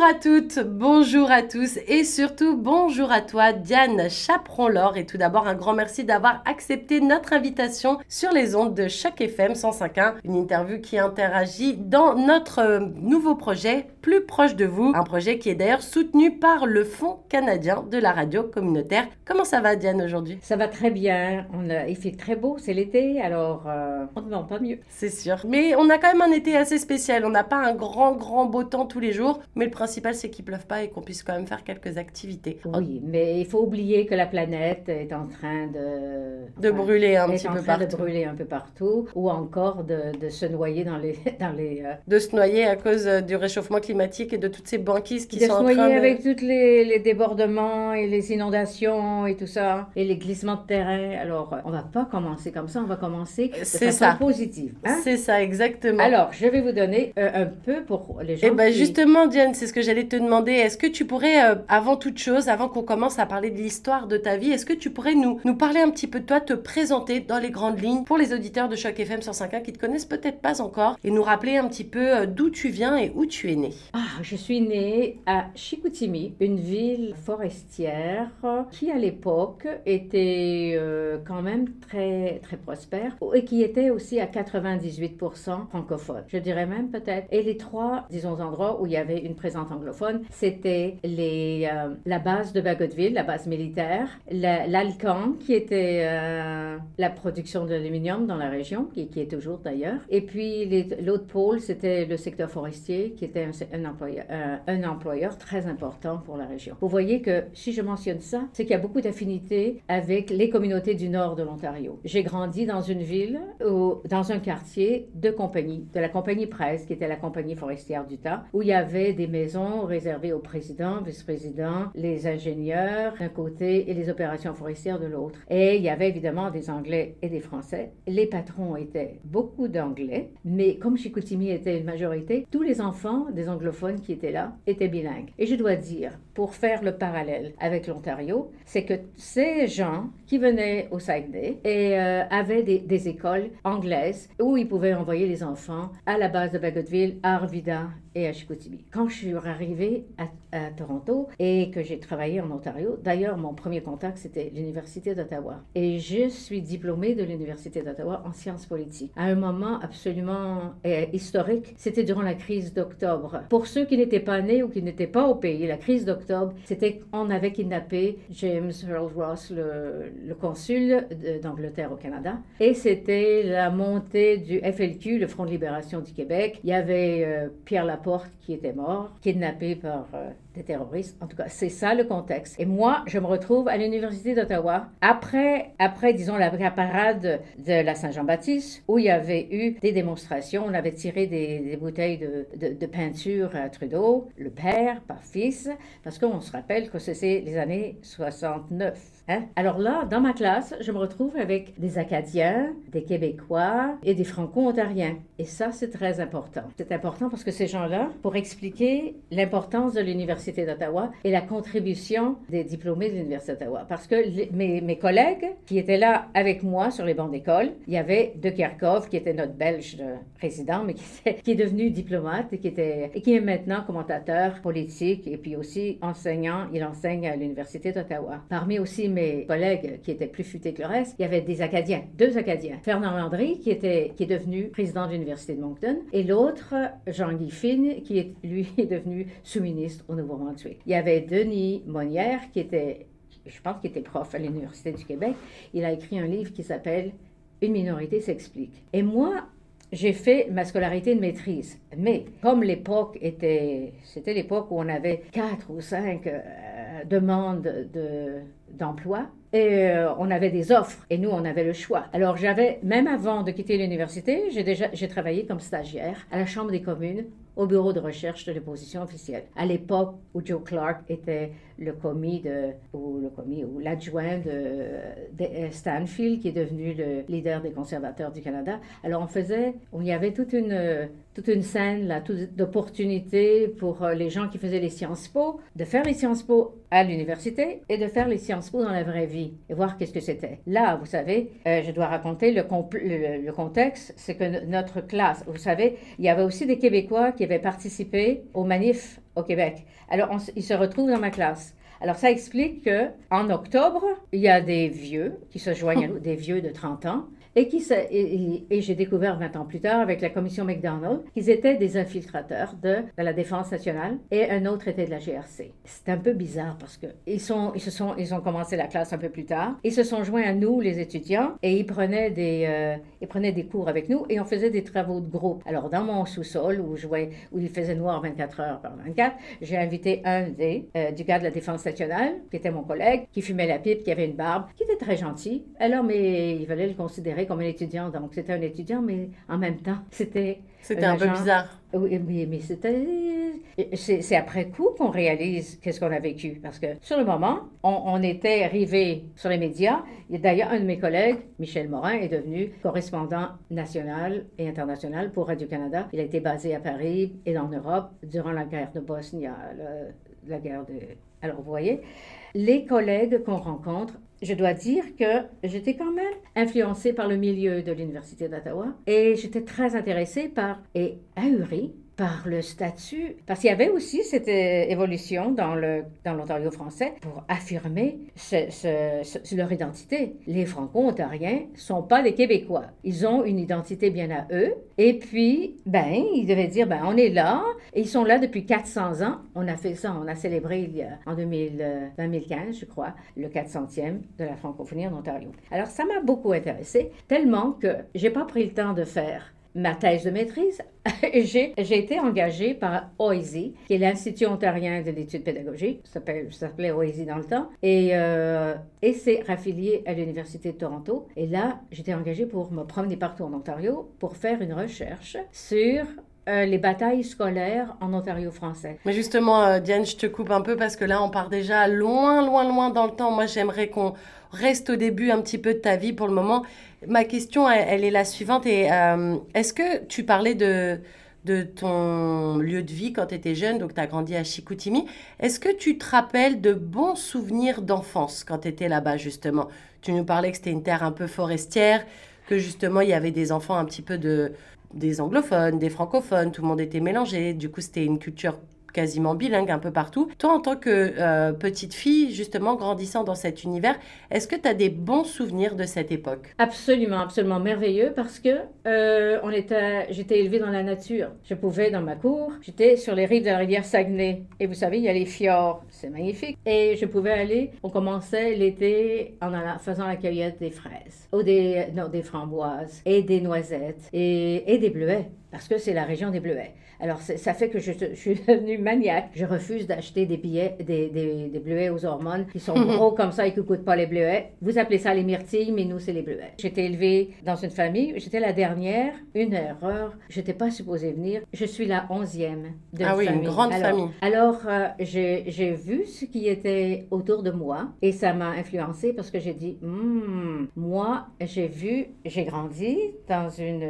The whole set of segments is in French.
Bonjour à toutes, bonjour à tous et surtout bonjour à toi Diane Chaperon-Laure. Et tout d'abord un grand merci d'avoir accepté notre invitation sur les ondes de Choc FM 105.1, une interview qui interagit dans notre euh, nouveau projet Plus proche de vous, un projet qui est d'ailleurs soutenu par le Fonds canadien de la radio communautaire. Comment ça va Diane aujourd'hui? Ça va très bien, on a, il fait très beau, c'est l'été alors euh, on ne demande pas mieux. C'est sûr, mais on a quand même un été assez spécial, on n'a pas un grand grand beau temps tous les jours, mais le principal c'est qu'il pleuve pas et qu'on puisse quand même faire quelques activités. Oui, mais il faut oublier que la planète est en train de... De brûler un petit peu partout. de brûler un peu partout, ou encore de, de se noyer dans les... Dans les euh, de se noyer à cause euh, du réchauffement climatique et de toutes ces banquises qui de sont se en noyer train de... avec tous les, les débordements et les inondations et tout ça, et les glissements de terrain. Alors, euh, on va pas commencer comme ça, on va commencer de C'est façon ça. positive. hein. C'est ça, exactement. Alors, je vais vous donner euh, un peu pour les gens Eh qui- justement, Diane, c'est ce que j'allais te demander. Est-ce que tu pourrais, euh, avant toute chose, avant qu'on commence à parler de l'histoire de ta vie, est-ce que tu pourrais nous, nous parler un petit peu de toi, te présenter dans les grandes lignes pour les auditeurs de Choc FM 105.1 qui te connaissent peut-être pas encore et nous rappeler un petit peu euh, d'où tu viens et où tu es né? Ah, je suis née à Chicoutimi, une ville forestière qui à l'époque était euh, quand même très très prospère et qui était aussi à 98% francophone. Je dirais même peut-être. Et les trois, disons, endroits où il y avait une présence anglophone, c'était euh, la base de Bagotville, la base militaire, la- l'Alcan qui était euh, la production d'aluminium dans la région, qui, est toujours d'ailleurs. Et puis l'autre pôle, c'était le secteur forestier, qui était un, un employeur, très important pour la région. Vous voyez que si je mentionne ça, c'est qu'il y a beaucoup d'affinités avec les communautés du nord de l'Ontario. J'ai grandi dans une ville, où- dans un quartier de compagnie, de la compagnie Presse, qui était la compagnie forestière du temps, où il y avait des maisons réservées aux présidents, vice-présidents, les ingénieurs d'un côté et les opérations forestières de l'autre. Et il y avait évidemment des Anglais et des Français. Les patrons étaient beaucoup d'Anglais, mais comme Chicoutimi était une majorité, tous les enfants des anglophones qui étaient là étaient bilingues. Et je dois dire, pour faire le parallèle avec l'Ontario, c'est que ces gens qui venaient au Saguenay et euh, avaient des, écoles anglaises où ils pouvaient envoyer les enfants à la base de Bagotville, à Arvida et à Chicoutimi. Quand je suis arrivée à, à Toronto et que j'ai travaillé en Ontario, d'ailleurs mon premier contact c'était l'Université d'Ottawa et je suis diplômée de l'Université d'Ottawa en sciences politiques. À un moment absolument euh, historique, c'était durant la crise d'octobre. Pour ceux qui n'étaient pas nés ou qui n'étaient pas au pays, la crise d'octobre, c'était qu'on avait kidnappé James Earl Ross, le, consul d'Angleterre au Canada, et c'était la montée du FLQ, le Front de libération du Québec. Il y avait euh, Pierre Laporte qui était mort, kidnappé par euh, des terroristes. En tout cas, c'est ça le contexte. Et moi, je me retrouve à l'Université d'Ottawa après, après, disons, la parade de la Saint-Jean-Baptiste, où il y avait eu des démonstrations. On avait tiré des, des bouteilles de, de- de peinture à Trudeau, le père par fils, parce qu'on se rappelle que c'est les années 69. Hein? Alors là, dans ma classe, je me retrouve avec des Acadiens, des Québécois et des Franco-Ontariens. Et ça, c'est très important. C'est important parce que ces gens-là, pour expliquer l'importance de l'Université d'Ottawa et la contribution des diplômés de l'Université d'Ottawa. Parce que mes, collègues qui étaient là avec moi sur les bancs d'école, il y avait De Kerkhoff, qui était notre Belge de résident, mais qui est devenu diplomate et qui, était, et qui est maintenant commentateur politique et puis aussi enseignant. Il enseigne à l'Université d'Ottawa. Parmi aussi mes collègues qui étaient plus futés que le reste, il y avait des Acadiens, deux Acadiens. Fernand Landry, qui, était, qui est devenu président de l'Université de Moncton, et l'autre, Jean-Guy Finn, qui est, lui est devenu sous-ministre au Nouveau-Brunswick. Il y avait Denis Monnière, qui était, je pense qu'il était prof à l'Université du Québec. Il a écrit un livre qui s'appelle Une minorité s'explique. Et moi, j'ai fait ma scolarité de maîtrise. Mais comme l'époque était, c'était l'époque où on avait quatre ou cinq euh, demandes de, d'emploi, et euh, on avait des offres et nous on avait le choix. Alors j'avais même avant de quitter l'université, j'ai déjà j'ai travaillé comme stagiaire à la Chambre des communes au bureau de recherche de l'opposition officielle. À l'époque où Joe Clark était le commis ou le l'adjoint de, Stanfield, qui est devenu le leader des conservateurs du Canada. Alors on faisait, il y avait toute une, toute une scène là, d'opportunités pour euh, les gens qui faisaient les Sciences Po, de faire les Sciences Po à l'université et de faire les Sciences Po dans la vraie vie et voir qu'est-ce que c'était. Là, vous savez, euh, je dois raconter le, le, contexte, c'est que notre classe, vous savez, il y avait aussi des Québécois qui avaient participé aux manifs au Québec. Alors, ils se retrouvent dans ma classe. Alors, ça explique que en octobre, il y a des vieux qui se joignent à nous, des vieux de 30 ans, et, qui, et, j'ai découvert 20 ans plus tard avec la commission McDonald qu'ils étaient des infiltrateurs de, la Défense nationale et un autre était de la GRC. C'est un peu bizarre parce que ils, ils, se sont, ils ont commencé la classe un peu plus tard. Ils se sont joints à nous, les étudiants, et ils prenaient des, euh, ils prenaient des cours avec nous et on faisait des travaux de groupe. Alors, dans mon sous-sol où, où il faisait noir 24 heures par 24, j'ai invité un des, euh, du gars de la Défense nationale, qui était mon collègue, qui fumait la pipe, qui avait une barbe, qui était très gentil. Alors, mais il fallait le considérer comme un étudiant. Donc, c'était un étudiant, mais en même temps, c'était. C'était un, peu bizarre. Oui, mais, mais c'était. C'est après coup qu'on réalise qu'est-ce qu'on a vécu. Parce que sur le moment, on, était arrivé sur les médias. D'ailleurs, un de mes collègues, Michel Morin, est devenu correspondant national et international pour Radio-Canada. Il a été basé à Paris et en Europe durant la guerre de Bosnie, la guerre de. Alors, vous voyez, les collègues qu'on rencontre je dois dire que j'étais quand même influencée par le milieu de l'Université d'Ottawa et j'étais très intéressée par et ahurie par le statut, parce qu'il y avait aussi cette euh, évolution dans le dans l'Ontario français pour affirmer leur identité. Les Franco-Ontariens sont pas des Québécois. Ils ont une identité bien à eux. Et puis, ben, ils devaient dire, ben, on est là. Et ils sont là depuis 400 ans. On a fait ça, on a célébré en 2015, euh, je crois, le 400e de la francophonie en Ontario. Alors, ça m'a beaucoup intéressé, tellement que j'ai pas pris le temps de faire ma thèse de maîtrise, j'ai été engagée par OISI, qui est l'Institut ontarien de l'étude pédagogique, ça s'appelait OISI dans le temps, et, euh, et c'est raffilié à l'Université de Toronto. Et là, j'étais engagée pour me promener partout en Ontario pour faire une recherche sur euh, les batailles scolaires en Ontario français. Mais justement, euh, Diane, je te coupe un peu parce que là, on part déjà loin, loin, loin dans le temps. Moi, j'aimerais qu'on reste au début un petit peu de ta vie pour le moment. Ma question, elle, est la suivante. Et euh, est-ce que tu parlais de, de ton lieu de vie quand tu étais jeune, donc tu as grandi à Chicoutimi. Est-ce que tu te rappelles de bons souvenirs d'enfance quand tu étais là-bas, justement? Tu nous parlais que c'était une terre un peu forestière, que justement il y avait des enfants un petit peu de des anglophones, des francophones, tout le monde était mélangé. Du coup, c'était une culture quasiment bilingue un peu partout. Toi, en tant que euh, petite fille, justement, grandissant dans cet univers, est-ce que tu as des bons souvenirs de cette époque? Absolument, absolument merveilleux parce que euh, j'étais élevée dans la nature. Je pouvais, dans ma cour, j'étais sur les rives de la rivière Saguenay. Et vous savez, il y a les fjords, c'est magnifique. Et je pouvais aller, on commençait l'été en faisant la cueillette des fraises, ou des, des framboises, et des noisettes, et, et des bleuets, parce que c'est la région des bleuets. Alors, ça fait que je, suis devenue maniaque. Je refuse d'acheter des billets, des, des, bleuets aux hormones qui sont gros comme ça et qui ne coûtent pas les bleuets. Vous appelez ça les myrtilles, mais nous, c'est les bleuets. J'étais élevée dans une famille. J'étais la dernière. Une erreur. Je n'étais pas supposée venir. Je suis la onzième de Ah oui, une grande famille. Alors, euh, j'ai vu ce qui était autour de moi et ça m'a influencée parce que j'ai dit, hmm, moi, j'ai vu, j'ai grandi dans une,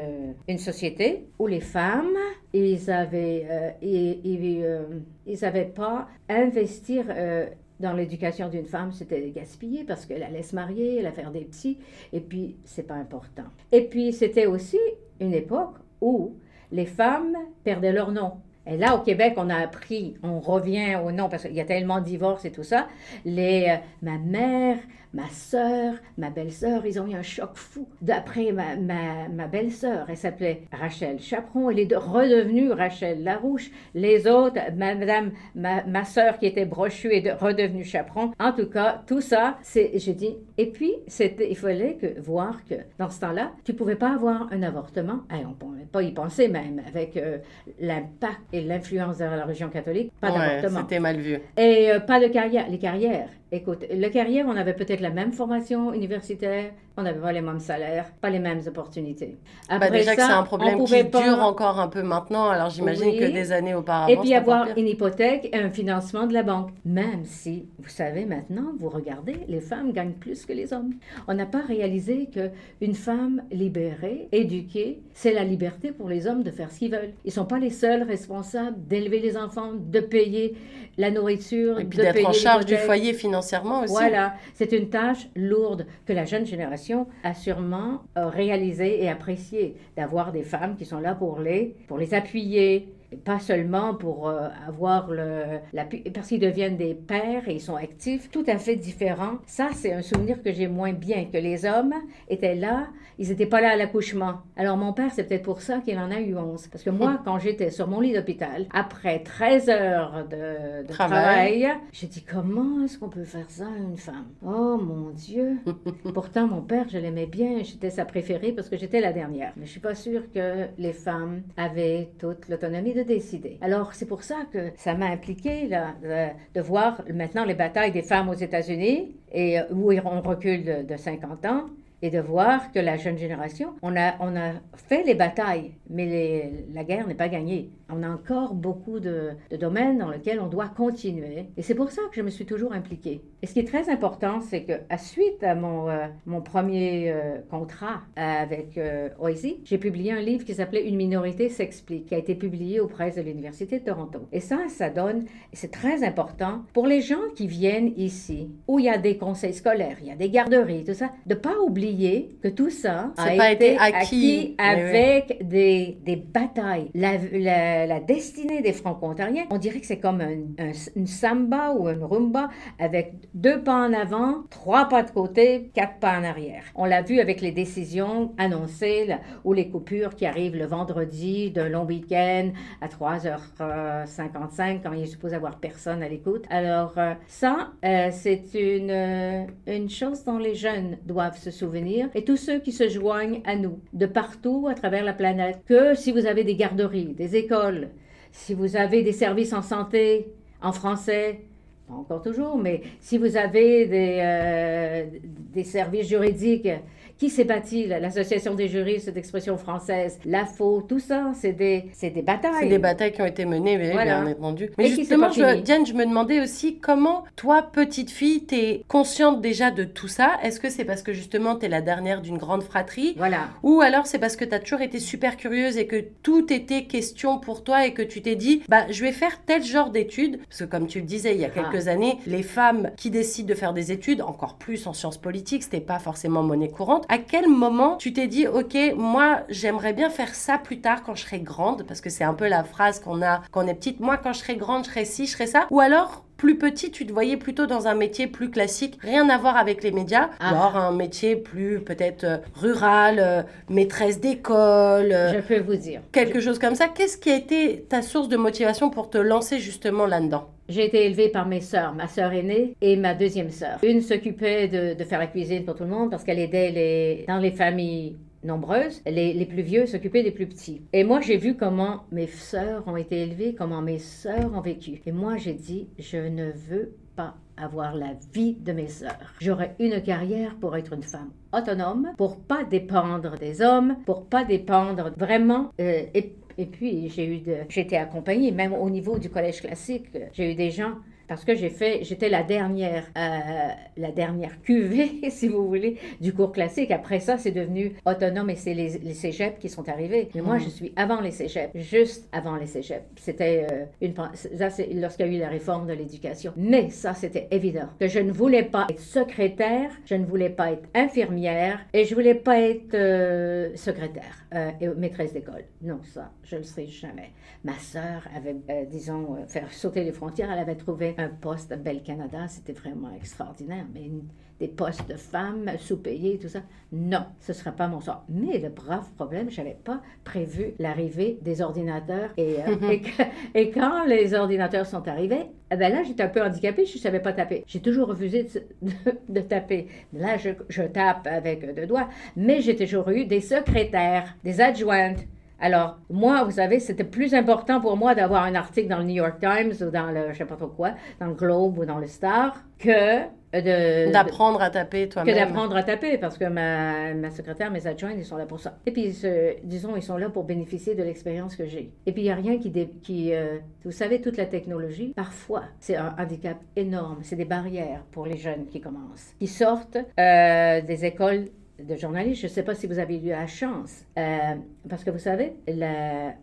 une société où les femmes, ils avaient, euh, ils, euh, pas investir euh, dans l'éducation d'une femme, c'était gaspiller parce qu'elle allait se marier, elle allait faire des petits, et puis c'est pas important. Et puis c'était aussi une époque où les femmes perdaient leur nom. Et là, au Québec, on a appris, on revient au nom, parce qu'il y a tellement de divorces et tout ça. Les, ma mère, ma sœur, ma belle-sœur, ils ont eu un choc fou. D'après ma, ma, ma belle-sœur, elle s'appelait Rachel Chaperon, elle est redevenue Rachel Larouche. Les autres, madame, ma, ma sœur qui était brochue est redevenue Chaperon. En tout cas, tout ça, c'est, j'ai dit, et puis, c'était, il fallait que, voir que dans ce temps-là, tu pouvais pas avoir un avortement. on ne pouvait pas y penser même, avec euh, l'impact et l'influence de la religion catholique, pas d'avortement. C'était mal vu. Et euh, pas de carrière. Les carrières, Écoute, le carrière, on avait peut-être la même formation universitaire, on n'avait pas les mêmes salaires, pas les mêmes opportunités. Bah, Après déjà que c'est un problème qui dure encore un peu maintenant, alors j'imagine que des années auparavant. Et puis avoir une hypothèque et un financement de la banque. Même si, vous savez maintenant, vous regardez, les femmes gagnent plus que les hommes. On n'a pas réalisé que une femme libérée, éduquée, c'est la liberté pour les hommes de faire ce qu'ils veulent. Ils ne sont pas les seuls responsables d'élever les enfants, de payer la nourriture, et puis d'être en charge du foyer Voilà, c'est une tâche lourde que la jeune génération a sûrement euh, réalisé et apprécié d'avoir des femmes qui sont là pour les, pour les appuyer, pas seulement pour euh, avoir le, la, parce qu'ils deviennent des pères et ils sont actifs, tout à fait différents. Ça, c'est un souvenir que j'ai moins bien, que les hommes étaient là, ils n'étaient pas là à l'accouchement. Alors mon père, c'est peut-être pour ça qu'il en a eu 11. Parce que moi, quand j'étais sur mon lit d'hôpital, après 13 heures de, travail, j'ai dit, comment est-ce qu'on peut faire ça à une femme? Oh mon Dieu! Pourtant, mon père, je l'aimais bien, j'étais sa préférée parce que j'étais la dernière. Mais je suis pas sûre que les femmes avaient toute l'autonomie de décider. Alors, c'est pour ça que ça m'a impliqué de, voir maintenant les batailles des femmes aux États-Unis et euh, où on recule de, de 50 ans et de voir que la jeune génération, on a, on a fait les batailles, mais la guerre n'est pas gagnée. On a encore beaucoup de, domaines dans lesquels on doit continuer. Et c'est pour ça que je me suis toujours impliquée. Et ce qui est très important, c'est que à suite à mon, euh, mon premier euh, contrat avec euh, j'ai publié un livre qui s'appelait Une minorité s'explique, qui a été publié aux presses de l'Université de Toronto. Et ça, ça donne, c'est très important pour les gens qui viennent ici, où il y a des conseils scolaires, il y a des garderies, tout ça, de pas oublier que tout ça a été, acquis, avec des, des, batailles. La, la, la, destinée des franco-ontariens, on dirait que c'est comme une samba ou une rumba avec deux pas en avant, trois pas de côté, quatre pas en arrière. On l'a vu avec les décisions annoncées ou les coupures qui arrivent le vendredi d'un long week-end à 3h55 quand il est supposé avoir personne à l'écoute. Alors euh, ça, euh, c'est une, une chose dont les jeunes doivent se souvenir et tous ceux qui se joignent à nous de partout à travers la planète que si vous avez des garderies, des écoles, si vous avez des services en santé en français, encore toujours, mais si vous avez des, euh, services juridiques qui s'est bâti L'Association des juristes d'expression française, l'AFO, tout ça, c'est des, des batailles. C'est des batailles qui ont été menées, bien entendu. Mais justement, je, Diane, je me demandais aussi comment, toi, petite fille, tu es consciente déjà de tout ça? Est-ce que c'est parce que justement, tu es la dernière d'une grande fratrie? Voilà. Ou alors c'est parce que tu as toujours été super curieuse et que tout était question pour toi et que tu t'es dit, bah, je vais faire tel genre d'études? Parce que comme tu le disais il y a ah. quelques années, les femmes qui décident de faire des études, encore plus en sciences politiques, c'était pas forcément monnaie courante à quel moment tu t'es dit, ok, moi j'aimerais bien faire ça plus tard quand je serai grande, parce que c'est un peu la phrase qu'on a quand on est petite, moi quand je serai grande, je serai ci, je serai ça, ou alors plus petit, tu te voyais plutôt dans un métier plus classique, rien à voir avec les médias, ah. alors un métier plus peut-être euh, rural, euh, maîtresse d'école. Euh, je peux vous dire. Quelque chose comme ça. Qu'est-ce qui a été ta source de motivation pour te lancer justement là-dedans? J'ai été élevée par mes sœurs, ma sœur aînée et ma deuxième sœur. Une s'occupait de, faire la cuisine pour tout le monde parce qu'elle aidait les, dans les familles nombreuses, les, les plus vieux s'occupaient des plus petits. Et moi, j'ai vu comment mes sœurs ont été élevées, comment mes sœurs ont vécu. Et moi, j'ai dit, je ne veux pas avoir la vie de mes sœurs. J'aurais une carrière pour être une femme autonome, pour pas dépendre des hommes, pour pas dépendre vraiment euh, et et puis, j'ai eu j'étais accompagnée, même au niveau du collège classique, j'ai eu des gens parce que j'ai fait, j'étais la dernière, euh, la dernière cuvée, si vous voulez, du cours classique. Après ça, c'est devenu autonome et c'est les, les cégeps qui sont arrivés. Mais moi, mhm. je suis avant les cégeps, juste avant les cégeps. C'était euh, une, ça, c'est lorsqu'il y a eu la réforme de l'éducation. Mais ça, c'était évident que je ne voulais pas être secrétaire, je ne voulais pas être infirmière et je voulais pas être euh, secrétaire et maîtresse d'école. Non, ça, je ne le serai jamais. Ma sœur avait, disons, faire sauter les frontières. Elle avait trouvé un poste à Belle Canada, c'était vraiment extraordinaire. Mais des postes de femmes sous-payés, tout ça, non, ce ne sera pas mon sort. Mais le brave problème, je n'avais pas prévu l'arrivée des ordinateurs. Et, euh, et, quand les ordinateurs sont arrivés, eh ben là, j'étais un peu handicapée, je ne savais pas taper. J'ai toujours refusé de, taper. Là, je, je, tape avec deux doigts. Mais j'ai toujours eu des secrétaires, des adjointes, alors, moi, vous savez, c'était plus important pour moi d'avoir un article dans le New York Times ou dans le, je sais pas trop quoi, dans le Globe ou dans le Star, que d'apprendre à taper toi-même. Que d'apprendre à taper, parce que ma, ma secrétaire, mes adjoints, ils sont là pour ça. Et puis, disons, ils sont là pour bénéficier de l'expérience que j'ai. Et puis, il n'y a rien qui... qui euh, vous savez, toute la technologie, parfois, c'est un handicap énorme. C'est des barrières pour les jeunes qui commencent, qui sortent euh, des écoles de journaliste, je ne sais pas si vous avez eu la chance, euh, parce que vous savez,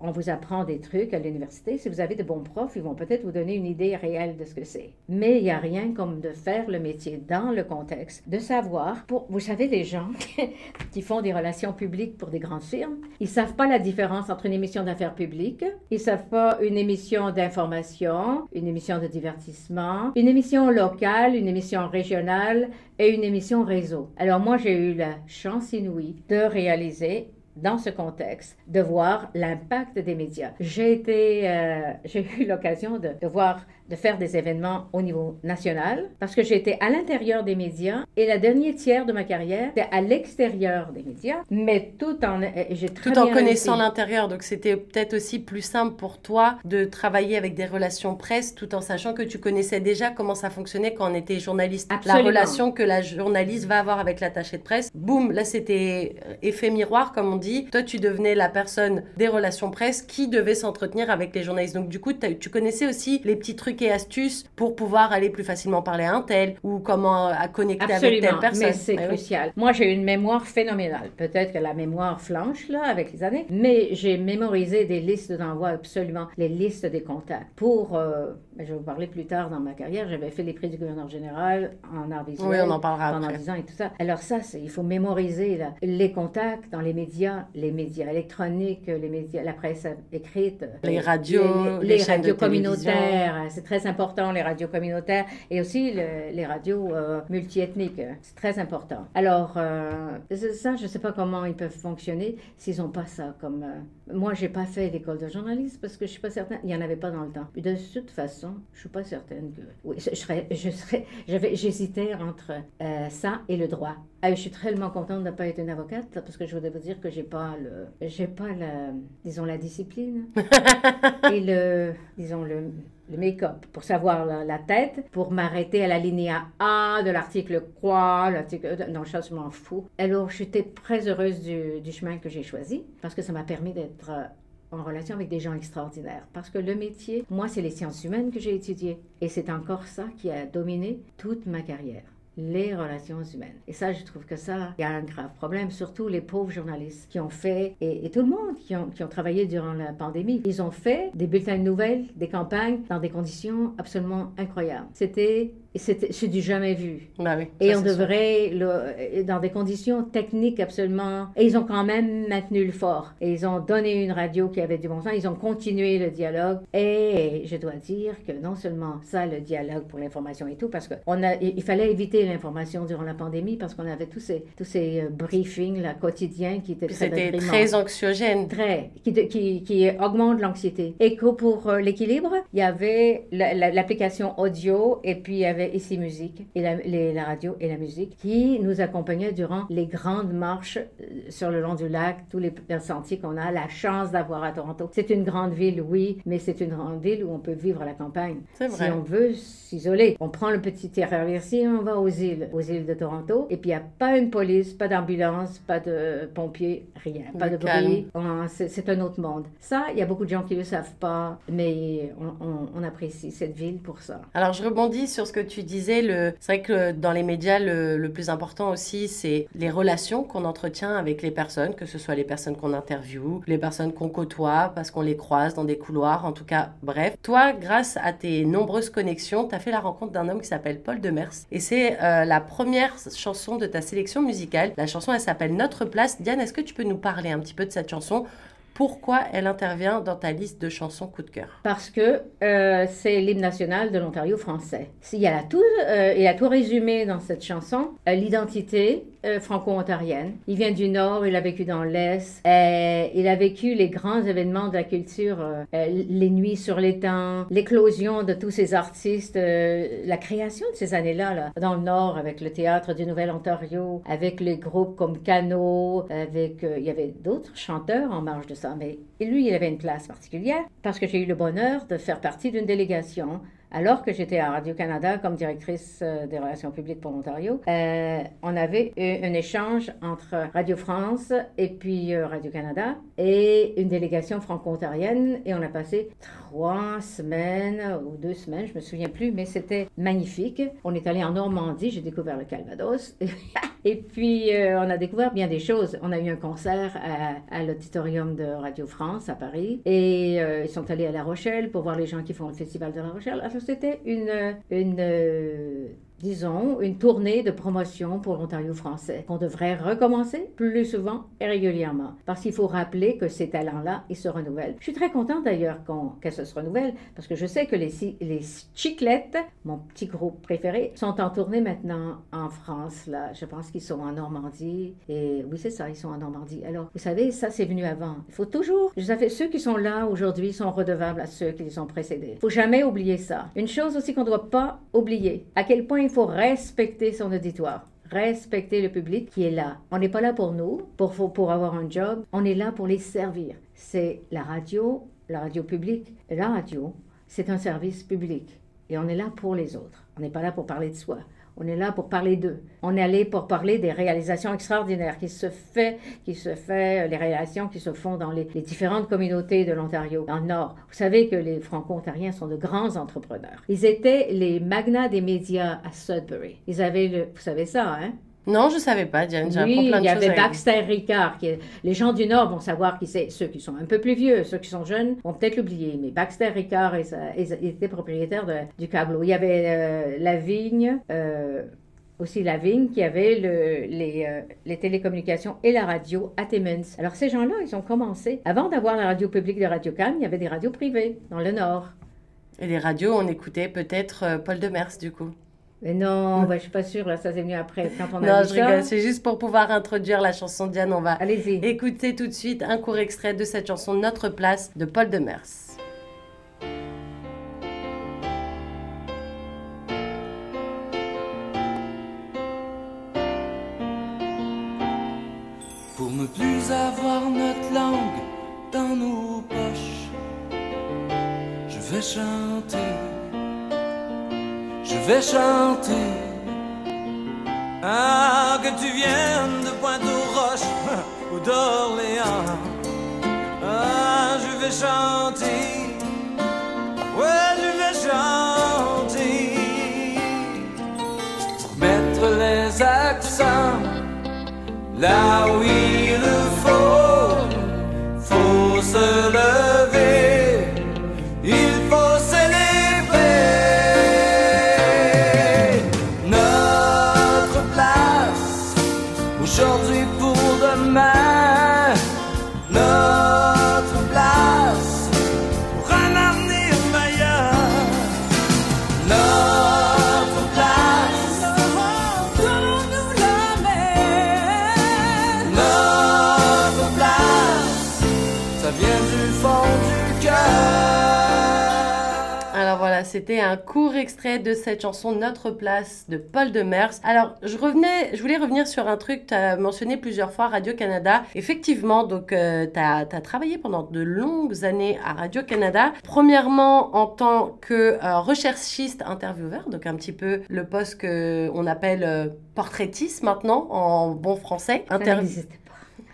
on vous apprend des trucs à l'université. Si vous avez de bons profs, ils vont peut-être vous donner une idée réelle de ce que c'est. Mais il n'y a rien comme de faire le métier dans le contexte, de savoir, vous savez, les gens qui font des relations publiques pour des grandes firmes, ils ne savent pas la différence entre une émission d'affaires publiques, ils ne savent pas une émission d'information, une émission de divertissement, une émission locale, une émission régionale et une émission réseau. Alors moi, j'ai eu la chance inouïe de réaliser dans ce contexte, de voir l'impact des médias. J'ai été, euh, j'ai eu l'occasion de, de, voir de faire des événements au niveau national parce que j'étais à l'intérieur des médias et la dernière tiers de ma carrière c'était à l'extérieur des médias, mais tout en j'ai très tout en connaissant l'intérieur. Donc c'était peut-être aussi plus simple pour toi de travailler avec des relations presse tout en sachant que tu connaissais déjà comment ça fonctionnait quand on était journaliste. Absolument. La relation que la journaliste va avoir avec l'attaché de presse. Boum, là c'était effet miroir comme on dit. Toi tu devenais la personne des relations presse qui devait s'entretenir avec les journalistes. Donc du coup tu connaissais aussi les petits trucs et astuces pour pouvoir aller plus facilement parler à un tel ou comment à connecter avec telle personne. mais c'est crucial. Moi, j'ai une mémoire phénoménale. Peut-être que la mémoire flanche, là, avec les années, mais j'ai mémorisé des listes d'envoi, absolument, les listes des contacts. Pour, euh, je vais vous parler plus tard dans ma carrière, j'avais fait les prix du gouverneur général en art visuel. Oui, on en parlera pendant 10 ans et tout ça. Alors ça, il faut mémoriser là, les contacts dans les médias, les médias électroniques, les médias, la presse écrite. Les radios, les, les radios communautaires. C'est très important, les radios communautaires et aussi les radios euh, multiethniques. C'est très important. Alors, euh, ça, je ne sais pas comment ils peuvent fonctionner s'ils n'ont pas ça. Comme euh, Moi, je n'ai pas fait l'école de journalisme parce que je ne suis pas certaine, il n'y en avait pas dans le temps. de toute façon, je ne suis pas certaine que... Oui, je serais, je serais, j'hésitais entre ça et le droit. Ah, je suis tellement contente de ne pas être une avocate parce que je voudrais vous dire que j'ai pas le, j'ai pas la, disons la discipline et le, disons le, le make-up, pour savoir la, tête, pour m'arrêter à la ligne A de l'article quoi, l'article... Non, ça, je m'en fous. Alors, j'étais très heureuse du, du chemin que j'ai choisi, parce que ça m'a permis d'être euh, en relation avec des gens extraordinaires. Parce que le métier, moi, c'est les sciences humaines que j'ai étudiées. Et c'est encore ça qui a dominé toute ma carrière les relations humaines. Et ça, je trouve que ça, il y a un grave problème, surtout les pauvres journalistes qui ont fait, et, tout le monde qui ont, qui ont, travaillé durant la pandémie, ils ont fait des bulletins de nouvelles, des campagnes dans des conditions absolument incroyables. C'était c'est du jamais vu. Oui, et on devrait, le, dans des conditions techniques absolument. Et ils ont quand même maintenu le fort. Et ils ont donné une radio qui avait du bon sens. Ils ont continué le dialogue. Et je dois dire que non seulement ça, le dialogue pour l'information et tout, parce qu'on a, il fallait éviter l'information durant la pandémie parce qu'on avait tous ces, tous ces euh, briefings là, quotidiens qui étaient très C'était très anxiogène. Très. Qui, qui, qui augmentent l'anxiété. Et que pour euh, l'équilibre, il y avait l'application audio et puis il y avait ici Musique et la, radio et la musique qui nous accompagnait durant les grandes marches euh, sur le long du lac, tous les sentiers qu'on a la chance d'avoir à Toronto. C'est une grande ville, oui, mais c'est une grande ville où on peut vivre à la campagne. C'est vrai. Si on veut s'isoler, on prend le petit traversier, on va aux îles, aux îles de Toronto, et puis il n'y a pas une police, pas d'ambulance, pas de pompiers, rien, pas de bruit. C'est un autre monde. Ça, il y a beaucoup de gens qui ne le savent pas, mais on, on apprécie cette ville pour ça. Alors je rebondis sur ce que tu tu disais, le... c'est vrai que dans les médias, le, plus important aussi, c'est les relations qu'on entretient avec les personnes, que ce soit les personnes qu'on interviewe, les personnes qu'on côtoie, parce qu'on les croise dans des couloirs, en tout cas, bref. Toi, grâce à tes nombreuses connexions, tu as fait la rencontre d'un homme qui s'appelle Paul Demers. Et c'est euh, la première chanson de ta sélection musicale. La chanson, elle s'appelle Notre place. Diane, est-ce que tu peux nous parler un petit peu de cette chanson? Pourquoi elle intervient dans ta liste de chansons coup de cœur Parce que euh, c'est l'hymne national de l'Ontario français. Il a tout, euh, a tout résumé dans cette chanson. Euh, l'identité franco-ontarienne. Il vient du Nord, il a vécu dans l'Est. il a vécu les grands événements de la culture, les nuits sur l'étang, l'éclosion de tous ces artistes, la création de ces années-là là, dans le Nord avec le théâtre du Nouvel-Ontario, avec les groupes comme Cano, avec il y avait d'autres chanteurs en marge de ça mais lui, il avait une place particulière parce que j'ai eu le bonheur de faire partie d'une délégation alors que j'étais à Radio-Canada comme directrice euh, des relations publiques pour l'Ontario, euh, on avait eu un échange entre Radio France et puis euh, Radio-Canada et une délégation franco-ontarienne et on a passé trois semaines ou deux semaines, je me souviens plus, mais c'était magnifique. On est allé en Normandie, j'ai découvert le Calvados et puis on a découvert bien des choses. On a eu un concert à, à l'auditorium de Radio France à Paris et ils sont allés à La Rochelle pour voir les gens qui font le festival de La Rochelle. C'était une, une euh, disons, une tournée de promotion pour l'Ontario français, qu'on devrait recommencer plus souvent et régulièrement, parce qu'il faut rappeler que ces talents-là, ils se renouvellent. Je suis très contente d'ailleurs qu'elles se renouvellent, parce que je sais que les, les Chiclettes, mon petit groupe préféré, sont en tournée maintenant en France, là. Je pense qu'ils sont en Normandie, et oui, c'est ça, ils sont en Normandie. Alors, vous savez, ça, c'est venu avant. Il faut toujours, je savais, ceux qui sont là aujourd'hui sont redevables à ceux qui les ont précédés. Il faut jamais oublier ça. Une chose aussi qu'on ne doit pas oublier, à quel point il faut respecter son auditoire respecter le public qui est là. On n'est pas là pour nous, pour, pour avoir un job, on est là pour les servir. C'est la radio, la radio publique. La radio, c'est un service public et on est là pour les autres. On n'est pas là pour parler de soi. On est là pour parler d'eux. On est allé pour parler des réalisations extraordinaires qui se fait, qui se fait, euh, les réalisations qui se font dans les, différentes communautés de l'Ontario, dans le Nord. Vous savez que les Franco-Ontariens sont de grands entrepreneurs. Ils étaient les magnats des médias à Sudbury. Ils avaient vous savez ça, hein? Non, je ne savais pas, Diane. Oui, il y avait Baxter Ricard. Qui Les gens du Nord vont savoir qui c'est. Ceux qui sont un peu plus vieux, ceux qui sont jeunes vont peut-être l'oublier. Mais Baxter Ricard était propriétaire du câble. Il y avait euh, la vigne. Euh, aussi la vigne qui avait le, les, euh, les, télécommunications et la radio à Timmins. Alors ces gens-là, ils ont commencé. Avant d'avoir la radio publique de Radio Cannes, il y avait des radios privées dans le Nord. Et les radios, on écoutait peut-être Paul Demers du coup mais non, bah, je suis pas sûre, là, ça c'est venu après, quand on a Non, je rigole, c'est juste pour pouvoir introduire la chanson Diane. On va Allez-y. écouter tout de suite un court extrait de cette chanson Notre place de Paul Demers. Pour ne plus avoir notre langue dans nos poches, je vais chanter je vais chanter. Ah, que tu viennes de Pointe-aux-Roches ou d'Orléans. Ah, je vais chanter. Ouais, je vais chanter. Mettre les accents là où il c'était un court extrait de cette chanson Notre place de Paul Demers. Alors, je revenais, je voulais revenir sur un truc, tu as mentionné plusieurs fois Radio-Canada. Effectivement, donc, euh, tu as, travaillé pendant de longues années à Radio-Canada. Premièrement, en tant que euh, recherchiste intervieweur, donc un petit peu le poste qu'on appelle euh, portraitiste maintenant, en bon français.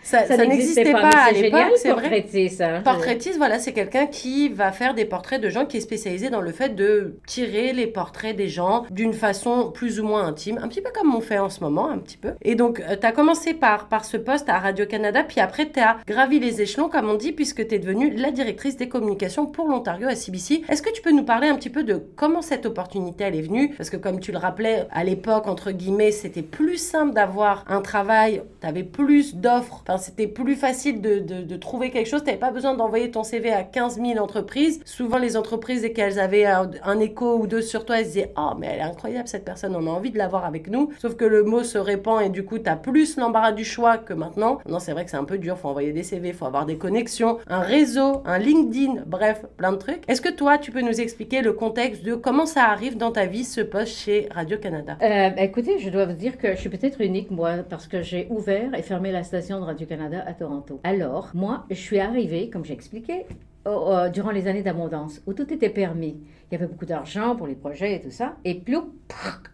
Ça, n'existait pas, à l'époque, c'est vrai. Portraitiste, hein, portraitiste, voilà, c'est quelqu'un qui va faire des portraits de gens qui est spécialisé dans le fait de tirer les portraits des gens d'une façon plus ou moins intime, un petit peu comme on fait en ce moment, un petit peu. Et donc, euh, tu as commencé par, par ce poste à Radio-Canada, puis après, tu as gravi les échelons, comme on dit, puisque tu es devenue la directrice des communications pour l'Ontario à CBC. Est-ce que tu peux nous parler un petit peu de comment cette opportunité elle est venue? Parce que comme tu le rappelais, à l'époque, entre guillemets, c'était plus simple d'avoir un travail, tu avais plus d'offres c'était plus facile de, trouver quelque chose. Tu n'avais pas besoin d'envoyer ton CV à 15 000 entreprises. Souvent, les entreprises, dès qu'elles avaient un, écho ou deux sur toi, elles se disaient Oh, mais elle est incroyable cette personne, on a envie de l'avoir avec nous. Sauf que le mot se répand et du coup, tu as plus l'embarras du choix que maintenant. Non, c'est vrai que c'est un peu dur. faut envoyer des CV, faut avoir des connexions, un réseau, un LinkedIn, bref, plein de trucs. Est-ce que toi, tu peux nous expliquer le contexte de comment ça arrive dans ta vie, ce poste chez Radio-Canada euh, Écoutez, je dois vous dire que je suis peut-être unique, moi, parce que j'ai ouvert et fermé la station de Canada à Toronto. Alors, moi, je suis arrivée, comme j'expliquais, durant les années d'abondance, où tout était permis. Il y avait beaucoup d'argent pour les projets et tout ça. Et plus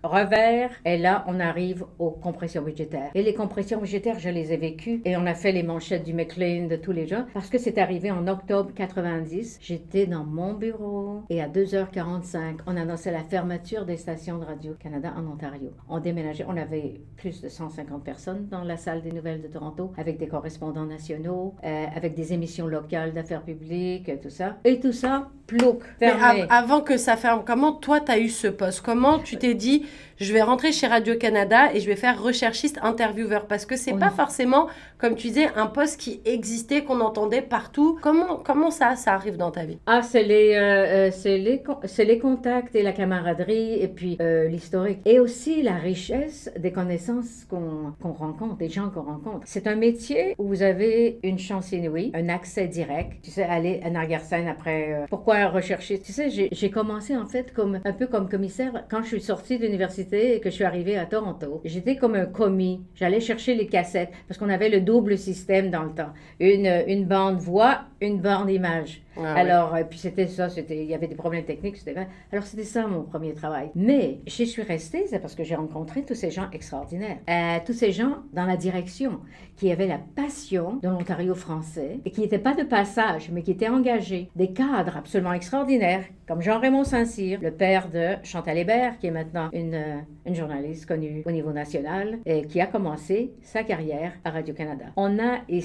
revers, et là, on arrive aux compressions budgétaires. Et les compressions budgétaires, je les ai vécues et on a fait les manchettes du McLean, de tous les gens, parce que c'est arrivé en octobre 90. J'étais dans mon bureau et à 2h45, on annonçait la fermeture des stations de Radio-Canada en Ontario. On déménageait, on avait plus de 150 personnes dans la salle des nouvelles de Toronto, avec des correspondants nationaux, euh, avec des émissions locales d'affaires publiques, tout ça. Et tout ça, plouc, fermé. Mais avant que ça ferme, comment toi, tu as eu ce poste? Comment tu t'es dit, je vais rentrer chez Radio-Canada et je vais faire recherchiste intervieweur Parce que c'est pas forcément, comme tu disais, un poste qui existait, qu'on entendait partout. Comment, comment ça, ça arrive dans ta vie? Ah, c'est les, euh, euh, c'est les, c'est les contacts et la camaraderie et puis euh, l'historique. Et aussi la richesse des connaissances qu'on qu'on rencontre, des gens qu'on rencontre. C'est un métier où vous avez une chance inouïe, un accès direct. Tu sais, aller à Nargarsen après, pourquoi rechercher? Tu sais, j'ai commencé en fait comme un peu comme commissaire quand je suis sortie de l'université et que je suis arrivée à Toronto. J'étais comme un commis. J'allais chercher les cassettes parce qu'on avait le double système dans le temps. Une, une bande voix, une bande image. Ah Alors, et puis c'était ça, c'était, il y avait des problèmes techniques, c'était Alors, c'était ça mon premier travail. Mais j'y suis restée, c'est parce que j'ai rencontré tous ces gens extraordinaires. Euh, tous ces gens dans la direction qui avaient la passion de l'Ontario français et qui n'étaient pas de passage, mais qui étaient engagés. Des cadres absolument extraordinaires, comme Jean-Raymond Saint-Cyr, le père de Chantal Hébert, qui est maintenant une, euh, journaliste connue au niveau national et qui a commencé sa carrière à Radio-Canada. On a, et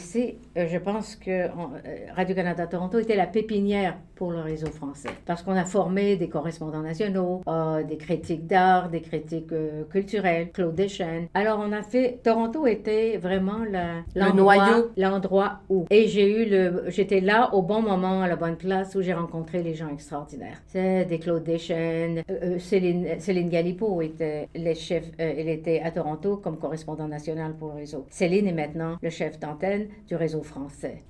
euh, je pense que Radio-Canada Toronto était la pépinière pour le réseau français. Parce qu'on a formé des correspondants nationaux, euh, des critiques d'art, des critiques euh, culturelles, Claude Deschênes. Alors on a fait, Toronto était vraiment la, le noyau, l'endroit où. Et j'ai eu le, j'étais là au bon moment, à la bonne place où j'ai rencontré les gens extraordinaires. C'est des Claude Deschênes, euh, Céline, Céline Galipo était les chefs, elle était à Toronto comme correspondant national pour le réseau. Céline est maintenant le chef d'antenne du réseau français.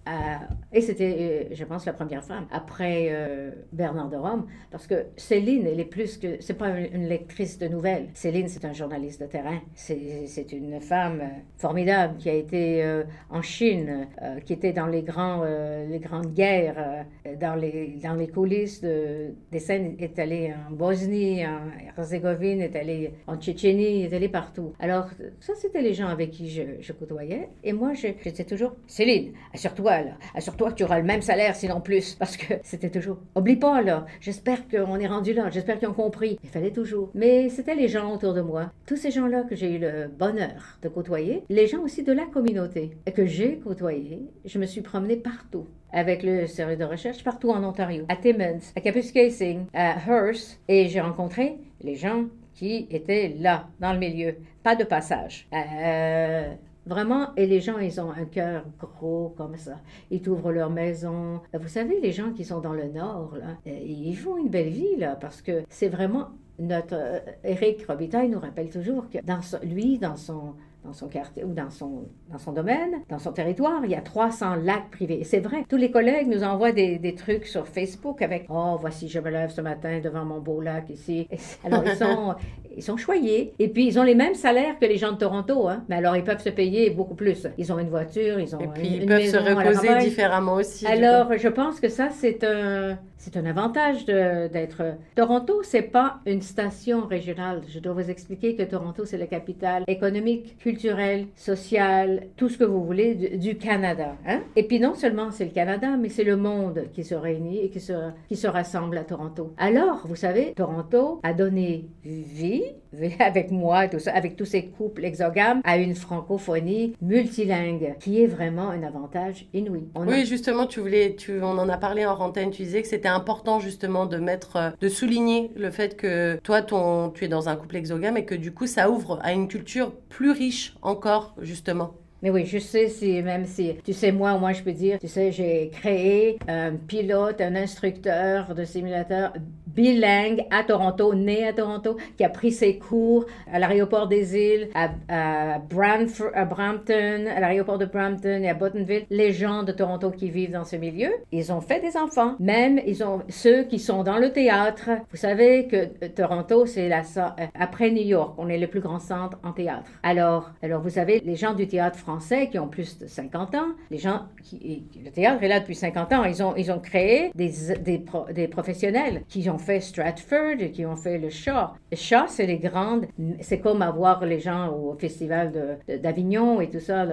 et c'était, je pense, la première femme. Après euh, Bernard de Rome, parce que Céline, elle est plus que. C'est pas une, lectrice de nouvelles. Céline, c'est un journaliste de terrain. C'est une femme euh, formidable qui a été euh, en Chine, qui était dans les, grands, les grandes guerres, dans, les, dans les coulisses de, des scènes, est allée en Bosnie, en Herzégovine, est allée en Tchétchénie, est allée partout. Alors, ça, c'était les gens avec qui je, côtoyais. Et moi, j'étais toujours Céline, assure-toi, assure-toi que tu auras le même salaire, sinon plus, parce que c'était toujours. Oublie pas, là. J'espère qu'on est rendu là. J'espère qu'ils ont compris. Il fallait toujours. Mais c'était les gens autour de moi. Tous ces gens-là que j'ai eu le bonheur de côtoyer. Les gens aussi de la communauté que j'ai côtoyé. Je me suis promenée partout avec le service de recherche partout en Ontario, à Timmins, à Casing, à Hearst, et j'ai rencontré les gens qui étaient là, dans le milieu, pas de passage. Euh, Vraiment, et les gens, ils ont un cœur gros comme ça. Ils t'ouvrent leur maison. Vous savez, les gens qui sont dans le Nord, là, euh, ils font une belle vie, là, parce que c'est vraiment notre euh, Eric Robitaille nous rappelle toujours que lui, dans son dans son quartier ou dans son, dans son domaine, dans son territoire, il y a 300 lacs privés. Et c'est vrai, tous les collègues nous envoient des, trucs sur Facebook avec Oh, voici, je me lève ce matin devant mon beau lac ici. Alors, ils sont, ils sont choyés. Et puis, ils ont les mêmes salaires que les gens de Toronto, hein. mais alors ils peuvent se payer beaucoup plus. Ils ont une voiture, ils ont Et puis, ils peuvent se reposer différemment aussi. Alors, je pense que ça, c'est un, c'est un avantage d'être. Toronto, c'est pas une station régionale. Je dois vous expliquer que Toronto, c'est la capitale économique, culturelle, sociale, tout ce que vous voulez du, Canada. Hein? Et puis non seulement c'est le Canada, mais c'est le monde qui se réunit et qui se, qui se rassemble à Toronto. Alors, vous savez, Toronto a donné vie avec moi, tout ça, avec tous ces couples exogames, à une francophonie multilingue, qui est vraiment un avantage inouï. oui, justement, tu voulais, tu, on en a parlé en rantaine, tu disais que c'était important justement de mettre, euh, de souligner le fait que toi, ton, tu es dans un couple exogame et que du coup, ça ouvre à une culture plus riche encore, justement. Mais oui, je sais si, même si, tu sais, moi, moi, je peux dire, tu sais, j'ai créé un pilote, un instructeur de simulateur bilingue à Toronto, né à Toronto, qui a pris ses cours à l'aéroport des îles, à, Brampton, à l'aéroport de Brampton et à Bottonville. Les gens de Toronto qui vivent dans ce milieu, ils ont fait des enfants. Même, ils ont ceux qui sont dans le théâtre. Vous savez que euh, Toronto, c'est la euh, après New York, on est le plus grand centre en théâtre. Alors, alors vous savez, les gens du théâtre français qui ont plus de 50 ans, les gens qui le théâtre est là depuis 50 ans, ils ont ils ont créé des des, professionnels qui ont fait Stratford qui ont fait le Shaw. Le Shaw, c'est les grandes, c'est comme avoir les gens au festival d'Avignon et tout ça,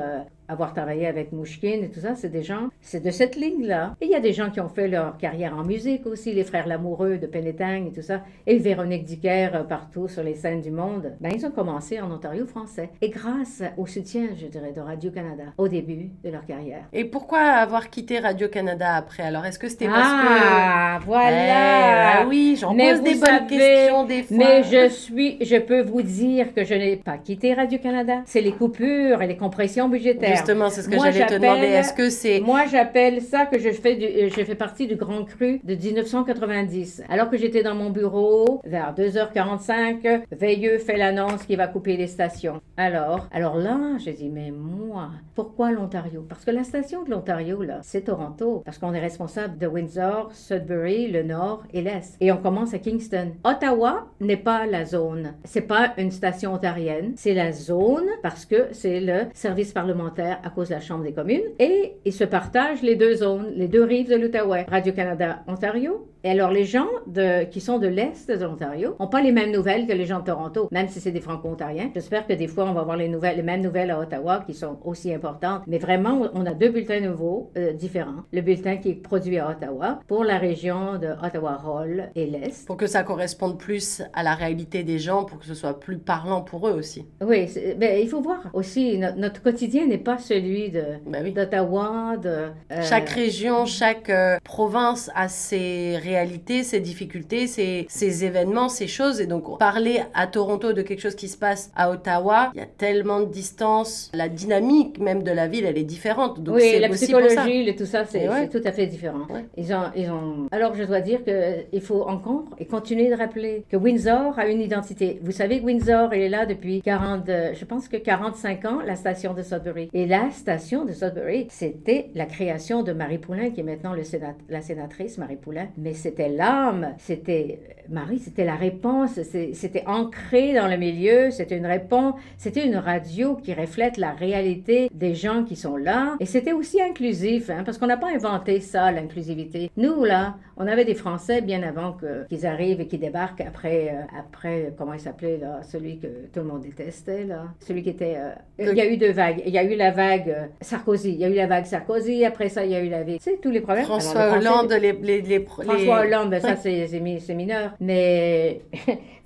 avoir travaillé avec Mouchkine et tout ça, c'est des gens, c'est de cette ligne-là. Et il y a des gens qui ont fait leur carrière en musique aussi, les frères Lamoureux de Penetang et tout ça, et Véronique Dicker euh, partout sur les scènes du monde. Ben, ils ont commencé en Ontario français. Et grâce au soutien, je dirais, de Radio-Canada au début de leur carrière. Et pourquoi avoir quitté Radio-Canada après Alors, est-ce que c'était parce ah, que... voilà Eh, oui, j'en pose des bonnes questions des fois. Mais je suis, je peux vous dire que je n'ai pas quitté Radio-Canada. C'est les coupures et les compressions budgétaires. Justement, c'est ce que j'allais te demander. Est-ce que c'est... Moi, j'appelle ça que je fais, du, euh, je fais partie du Grand Cru de 1990. Alors que j'étais dans mon bureau, vers 2h45, Veilleux fait l'annonce qu'il va couper les stations. Alors, alors là, j'ai dit, mais moi, pourquoi l'Ontario? Parce que la station de l'Ontario, là, c'est Toronto. Parce qu'on est responsable de Windsor, Sudbury, le Nord et l'Est. Et on commence à Kingston. Ottawa n'est pas la zone. C'est pas une station ontarienne. C'est la zone parce que c'est le service parlementaire à cause de la Chambre des communes. Et ils se partagent les deux zones, les deux rives de l'Outaouais. Radio-Canada, Ontario. Et alors, les gens de, qui sont de l'Est de l'Ontario n'ont pas les mêmes nouvelles que les gens de Toronto, même si c'est des Franco-Ontariens. J'espère que des fois, on va avoir les, nouvelles, les mêmes nouvelles à Ottawa qui sont aussi importantes. Mais vraiment, on a deux bulletins nouveaux, euh, différents. Le bulletin qui est produit à Ottawa pour la région de Ottawa-Hall et l'Est. Pour que ça corresponde plus à la réalité des gens, pour que ce soit plus parlant pour eux aussi. Oui, ben, il faut voir aussi, no- notre quotidien n'est pas celui de Ben oui. d'Ottawa, de... euh, Chaque région, chaque euh, province a ses réalités, ses difficultés, ses événements, ses choses. Et donc, parler à Toronto de quelque chose qui se passe à Ottawa, il y a tellement de distance. La dynamique même de la ville, elle est différente. Donc, oui, la psychologie, et tout ça, c'est ouais. tout à fait différent. Ouais. Ils ont, ils ont... Alors, je dois dire qu'il faut encore et continuer de rappeler que Windsor a une identité. Vous savez que Windsor, elle est là depuis 40, euh, je pense que 45 ans, la station de Sudbury. Et la station de Sudbury, c'était la création de Marie Poulain, qui est maintenant le sénat, la sénatrice Marie Poulain. Mais c'était l'âme, c'était Marie, c'était la réponse, c'était ancré dans le milieu, c'était une réponse, c'était une radio qui reflète la réalité des gens qui sont là. Et c'était aussi inclusif, hein, parce qu'on n'a pas inventé ça, l'inclusivité. Nous, là, on avait des Français bien avant qu'ils arrivent et qu'ils débarquent après, euh, après, comment il s'appelait, là, celui que tout le monde détestait, là, celui qui était... euh, Il y a eu deux vagues. Il y a eu la vague euh, Sarkozy, il y a eu la vague Sarkozy, après ça, il y a eu la vague... Tu sais, tous les problèmes. François les Français- Hollande, les, les, les, François les- Hollande, ben, ça c'est mineur. Mais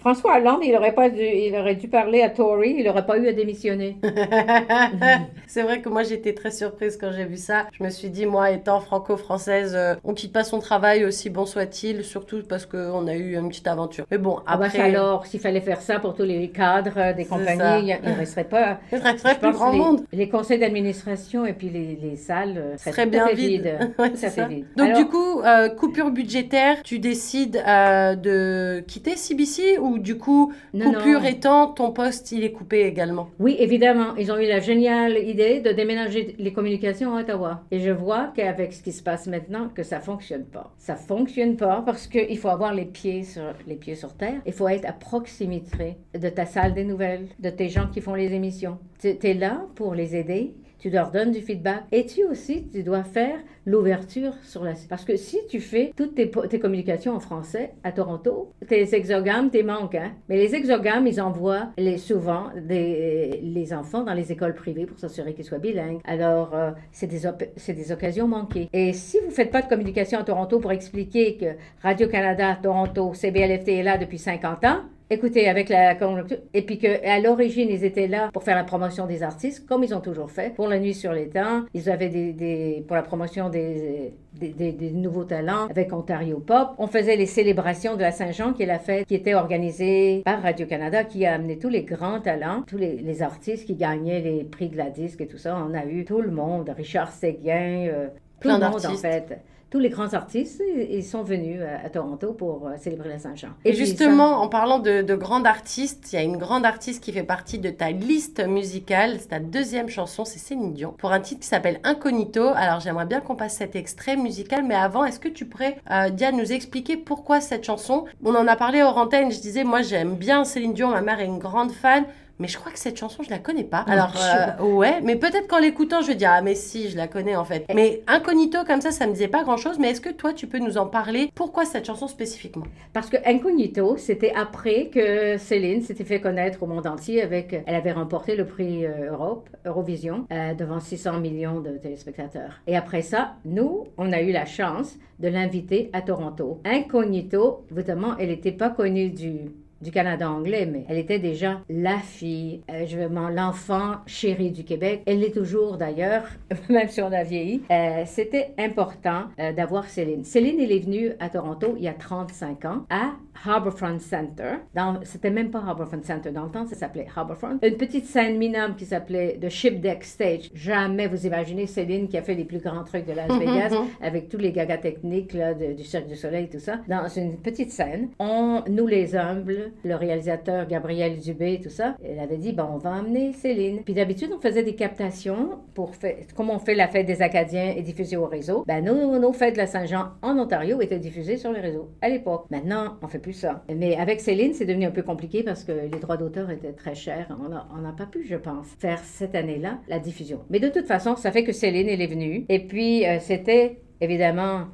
François Hollande, il aurait pas dû, il aurait dû parler à Tory, il n'aurait pas eu à démissionner. c'est vrai que moi j'étais très surprise quand j'ai vu ça. Je me suis dit, moi étant franco-française, euh, on quitte pas son travail aussi bon soit-il, surtout parce qu'on a eu une petite aventure. Mais bon, Ah bah, après, alors, s'il fallait faire ça pour tous les cadres euh, des compagnies, il ne resterait pas. il resterait plus grand les, monde. les conseils d'administration et puis les, les salles euh, seraient bien vide. vides. Ouais, ça. vides. Donc Alors, du coup, euh, coupure budgétaire, tu décides euh, de quitter CBC ou du coup, Non, coupure non. étant, ton poste il est coupé également Oui, évidemment. Ils ont eu la géniale idée de déménager les communications à Ottawa. Et je vois qu'avec ce qui se passe maintenant, que ça fonctionne pas. Ça fonctionne pas parce qu'il faut avoir les pieds sur les pieds sur terre. Il faut être à proximité de ta salle des nouvelles, de tes gens qui font les émissions. Tu es là pour les aider. Tu leur donnes du feedback. Et tu aussi, tu dois faire l'ouverture sur la... Parce que si tu fais toutes tes, communications en français à Toronto, tes exogames, tes manques. Hein? Mais les exogames, ils envoient souvent les enfants dans les écoles privées pour s'assurer qu'ils soient bilingues. Alors, euh, c'est des, des occasions manquées. Et si vous ne faites pas de communication à Toronto pour expliquer que Radio-Canada, Toronto, CBLFT est là depuis 50 ans, Écoutez, avec la conjoncture, et puis qu'à l'origine, ils étaient là pour faire la promotion des artistes, comme ils ont toujours fait, pour la nuit sur les temps. Ils avaient des, des- pour la promotion des, des, des- des nouveaux talents avec Ontario Pop. On faisait les célébrations de la Saint-Jean, qui est la fête qui était organisée par Radio-Canada, qui a amené tous les grands talents, tous les, les artistes qui gagnaient les prix de la disque et tout ça. On a eu tout le monde, Richard Séguin, euh, tout Plein le monde en fait. Tous les grands artistes, ils sont venus à, à Toronto pour euh, célébrer la Saint-Jean. Et ça- justement, en parlant de, de grande artiste, il y a une grande artiste qui fait partie de ta liste musicale. C'est ta deuxième chanson, c'est Céline Dion, pour un titre qui s'appelle Incognito. Alors j'aimerais bien qu'on passe cet extrait musical, mais avant, est-ce que tu pourrais, euh, Diane, nous expliquer pourquoi cette chanson? On en a parlé hors antenne, je disais, moi j'aime bien Céline Dion, ma mère est une grande fan. Mais je crois que cette chanson, je la connais pas. Alors, euh, ouais, mais peut-être qu'en l'écoutant, je vais dire, ah, mais si, je la connais en fait. Mais Incognito, comme ça, ça me disait pas grand-chose. Mais est-ce que toi, tu peux nous en parler? Pourquoi cette chanson spécifiquement? Parce que Incognito, c'était après que Céline s'était fait connaître au monde entier avec. Elle avait remporté le prix euh, Europe, Eurovision, euh, devant 600 millions de téléspectateurs. Et après ça, nous, on a eu la chance de l'inviter à Toronto. Incognito, évidemment, elle n'était pas connue du du Canada anglais, mais elle était déjà la fille, euh, je veux l'enfant chéri du Québec. Elle l'est toujours d'ailleurs, même si on a vieilli. Euh, C'était important euh, d'avoir Céline. Céline, elle est venue à Toronto il y a 35 ans à Harbourfront Center. C'était même pas Harbourfront Center dans le temps, ça s'appelait Harbourfront. Une petite scène minable qui s'appelait The Ship Deck Stage. Jamais vous imaginez Céline qui a fait les plus grands trucs de Las Vegas avec tous les gagas techniques là, du Cirque du Soleil, tout ça, dans une petite scène. On, nous les humbles, le réalisateur Gabriel Dubé, tout ça, elle avait dit, bon, on va emmener Céline. Puis d'habitude, on faisait des captations pour faire, comme on fait la fête des Acadiens et diffusée au réseau. Ben, nos, nos fêtes de la Saint-Jean en Ontario étaient diffusées sur les réseaux à l'époque. Maintenant, on fait plus ça. Mais avec Céline, c'est devenu un peu compliqué parce que les droits d'auteur étaient très chers. On n'a pas pu, je pense, faire cette année-là la diffusion. Mais de toute façon, ça fait que Céline, elle est venue. Et puis, euh, c'était évidemment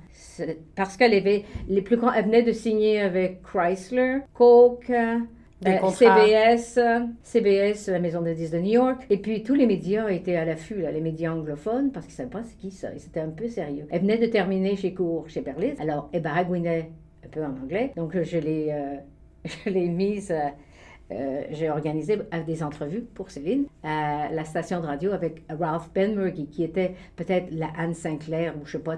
parce qu'elle avait les plus grands, elle venait de signer avec Chrysler, Coke, euh, CBS, CBS, la maison de disques de New York. Et puis tous les médias étaient à l'affût, les médias anglophones, parce qu'ils ne savaient pas c'est qui ça. C'était un peu sérieux. Elle venait de terminer chez Court, chez Berlitz. Alors, elle baragouinait un peu en anglais. Donc, je l'ai, euh, je l'ai mise. Euh, euh, j'ai organisé des entrevues pour Céline à la station de radio avec Ralph Benmergy, qui était peut-être la Anne Sinclair, ou je sais pas,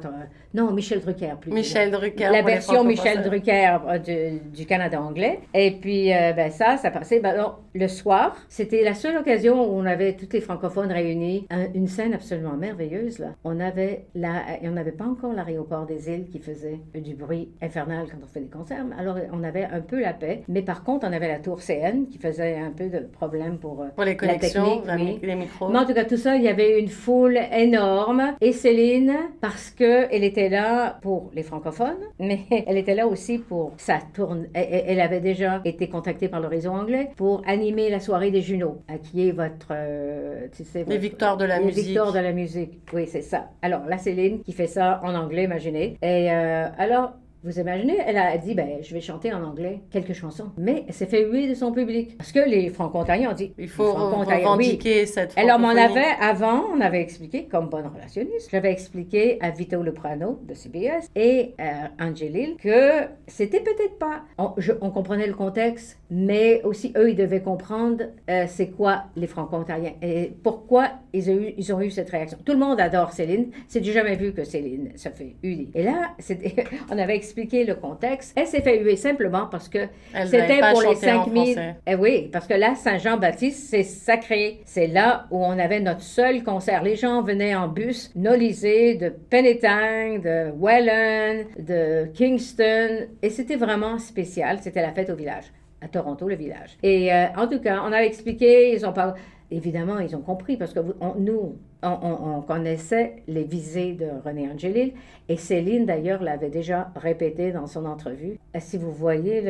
non, Michel Drucker plus. Michel Drucker. La version Michel Drucker euh, du Canada anglais. Et puis, euh, ben ça, ça passait. Ben, le soir, c'était la seule occasion où on avait tous les francophones réunis. une scène absolument merveilleuse, là. On avait la, on n'avait pas encore l'aéroport des îles qui faisait du bruit infernal quand on fait des concerts. Alors, on avait un peu la paix. Mais par contre, on avait la tour CN qui faisait un peu de problème pour, euh, pour les connexions, la technique, les micros. Mais en tout cas, tout ça, il y avait une foule énorme. Et Céline, parce qu'elle était là pour les francophones, mais elle était là aussi pour sa tourne. Elle, avait déjà été contactée par le réseau anglais pour animer la soirée des Juno, qui est votre. Euh, tu sais, les victoires de la les musique. victoires de la musique. Oui, c'est ça. Alors, la Céline qui fait ça en anglais, imaginez. Et euh, alors, vous imaginez, elle a dit, ben, je vais chanter en anglais quelques chansons. Mais elle s'est fait huer de son public. Parce que les franco-ontariens ont dit, il faut revendiquer cette Alors, on avait, avant, on avait expliqué, comme bonne relationniste, j'avais expliqué à Vito Leprano de CBS et à Angelil que c'était peut-être pas, on, comprenait le contexte, mais aussi eux, ils devaient comprendre euh, c'est quoi les franco-ontariens et pourquoi ils ont, eu, ils ont eu cette réaction. Tout le monde adore Céline. C'est du jamais vu que Céline se fait huer. Et là, on avait expliqué expliquer le contexte. Elle s'est fait huer simplement parce que c'était pour les 5000. Eh oui, parce que là, Saint-Jean-Baptiste, c'est sacré. C'est là où on avait notre seul concert. Les gens venaient en bus, nolisés de Penetang, de Welland, de Kingston. Et c'était vraiment spécial. C'était la fête au village à Toronto, le village. Et euh, en tout cas, on a expliqué, ils ont pas évidemment, ils ont compris parce que nous, on, connaissait les visées de René Angelil et Céline d'ailleurs l'avait déjà répété dans son entrevue. Si vous voyez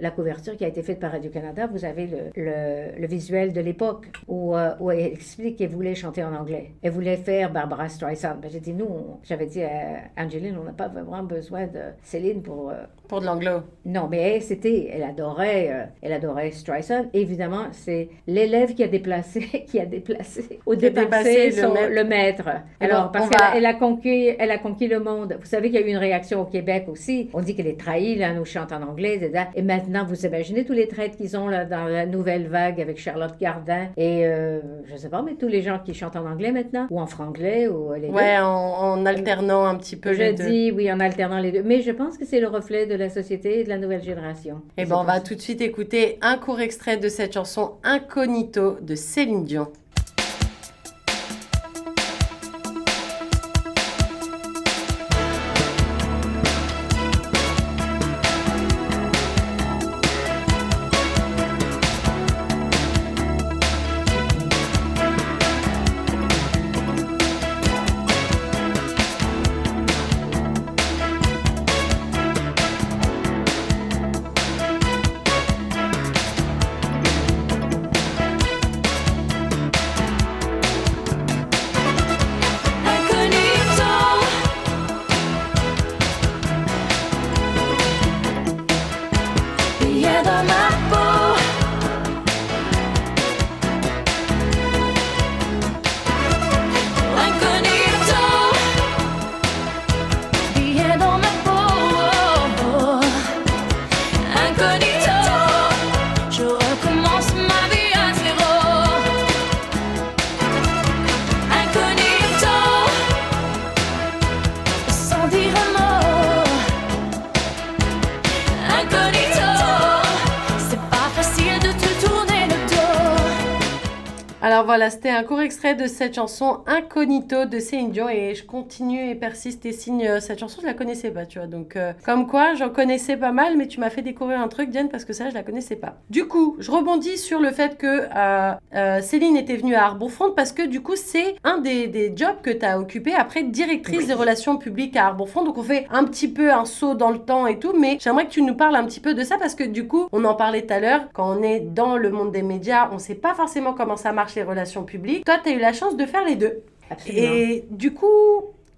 la couverture qui a été faite par Radio-Canada, vous avez le, visuel de l'époque où, euh, où, elle explique qu'elle voulait chanter en anglais. Elle voulait faire Barbara Streisand. Ben, j'ai dit, nous, j'avais dit à Angeline, on n'a pas vraiment besoin de Céline pour... Euh, pour de l'anglo. Non, mais elle, c'était, elle adorait, euh, elle adorait Streisand. Évidemment, c'est l'élève qui a déplacé, qui a déplacé, au dépassé son, le maître. Alors, parce qu'elle a conquis, elle a conquis le monde. Vous savez qu'il y a eu une réaction au Québec aussi. On dit qu'elle est trahie, là, nous chante en anglais, et maintenant, vous imaginez tous les traits qu'ils ont là, dans la nouvelle vague avec Charlotte Gardin et, euh, je sais pas, mais tous les gens qui chantent en anglais maintenant, ou en franglais, ou les Ouais, en, alternant un petit peu je les deux. Je dis, oui, en alternant les deux. Mais je pense que c'est le reflet de la société et de la nouvelle génération. Et eh ben, on va tout de suite écouter un court extrait de cette chanson Incognito de Céline Dion. C'était un court extrait de cette chanson Incognito de Céline Dion et je continue et persiste et signe euh, cette chanson, je la connaissais pas, tu vois. Donc euh, comme quoi, j'en connaissais pas mal, mais tu m'as fait découvrir un truc, Diane, parce que ça, je la connaissais pas. Du coup, je rebondis sur le fait que euh, euh, Céline était venue à Arbourfront parce que du coup, c'est un des, des jobs que tu as occupé après directrice des relations publiques à Arbourfront. Donc on fait un petit peu un saut dans le temps et tout, mais j'aimerais que tu nous parles un petit peu de ça parce que du coup, on en parlait tout à l'heure, quand on est dans le monde des médias, on sait pas forcément comment ça marche les relations publiques. Toi, tu as eu la chance de faire les deux. Absolument. Et du coup,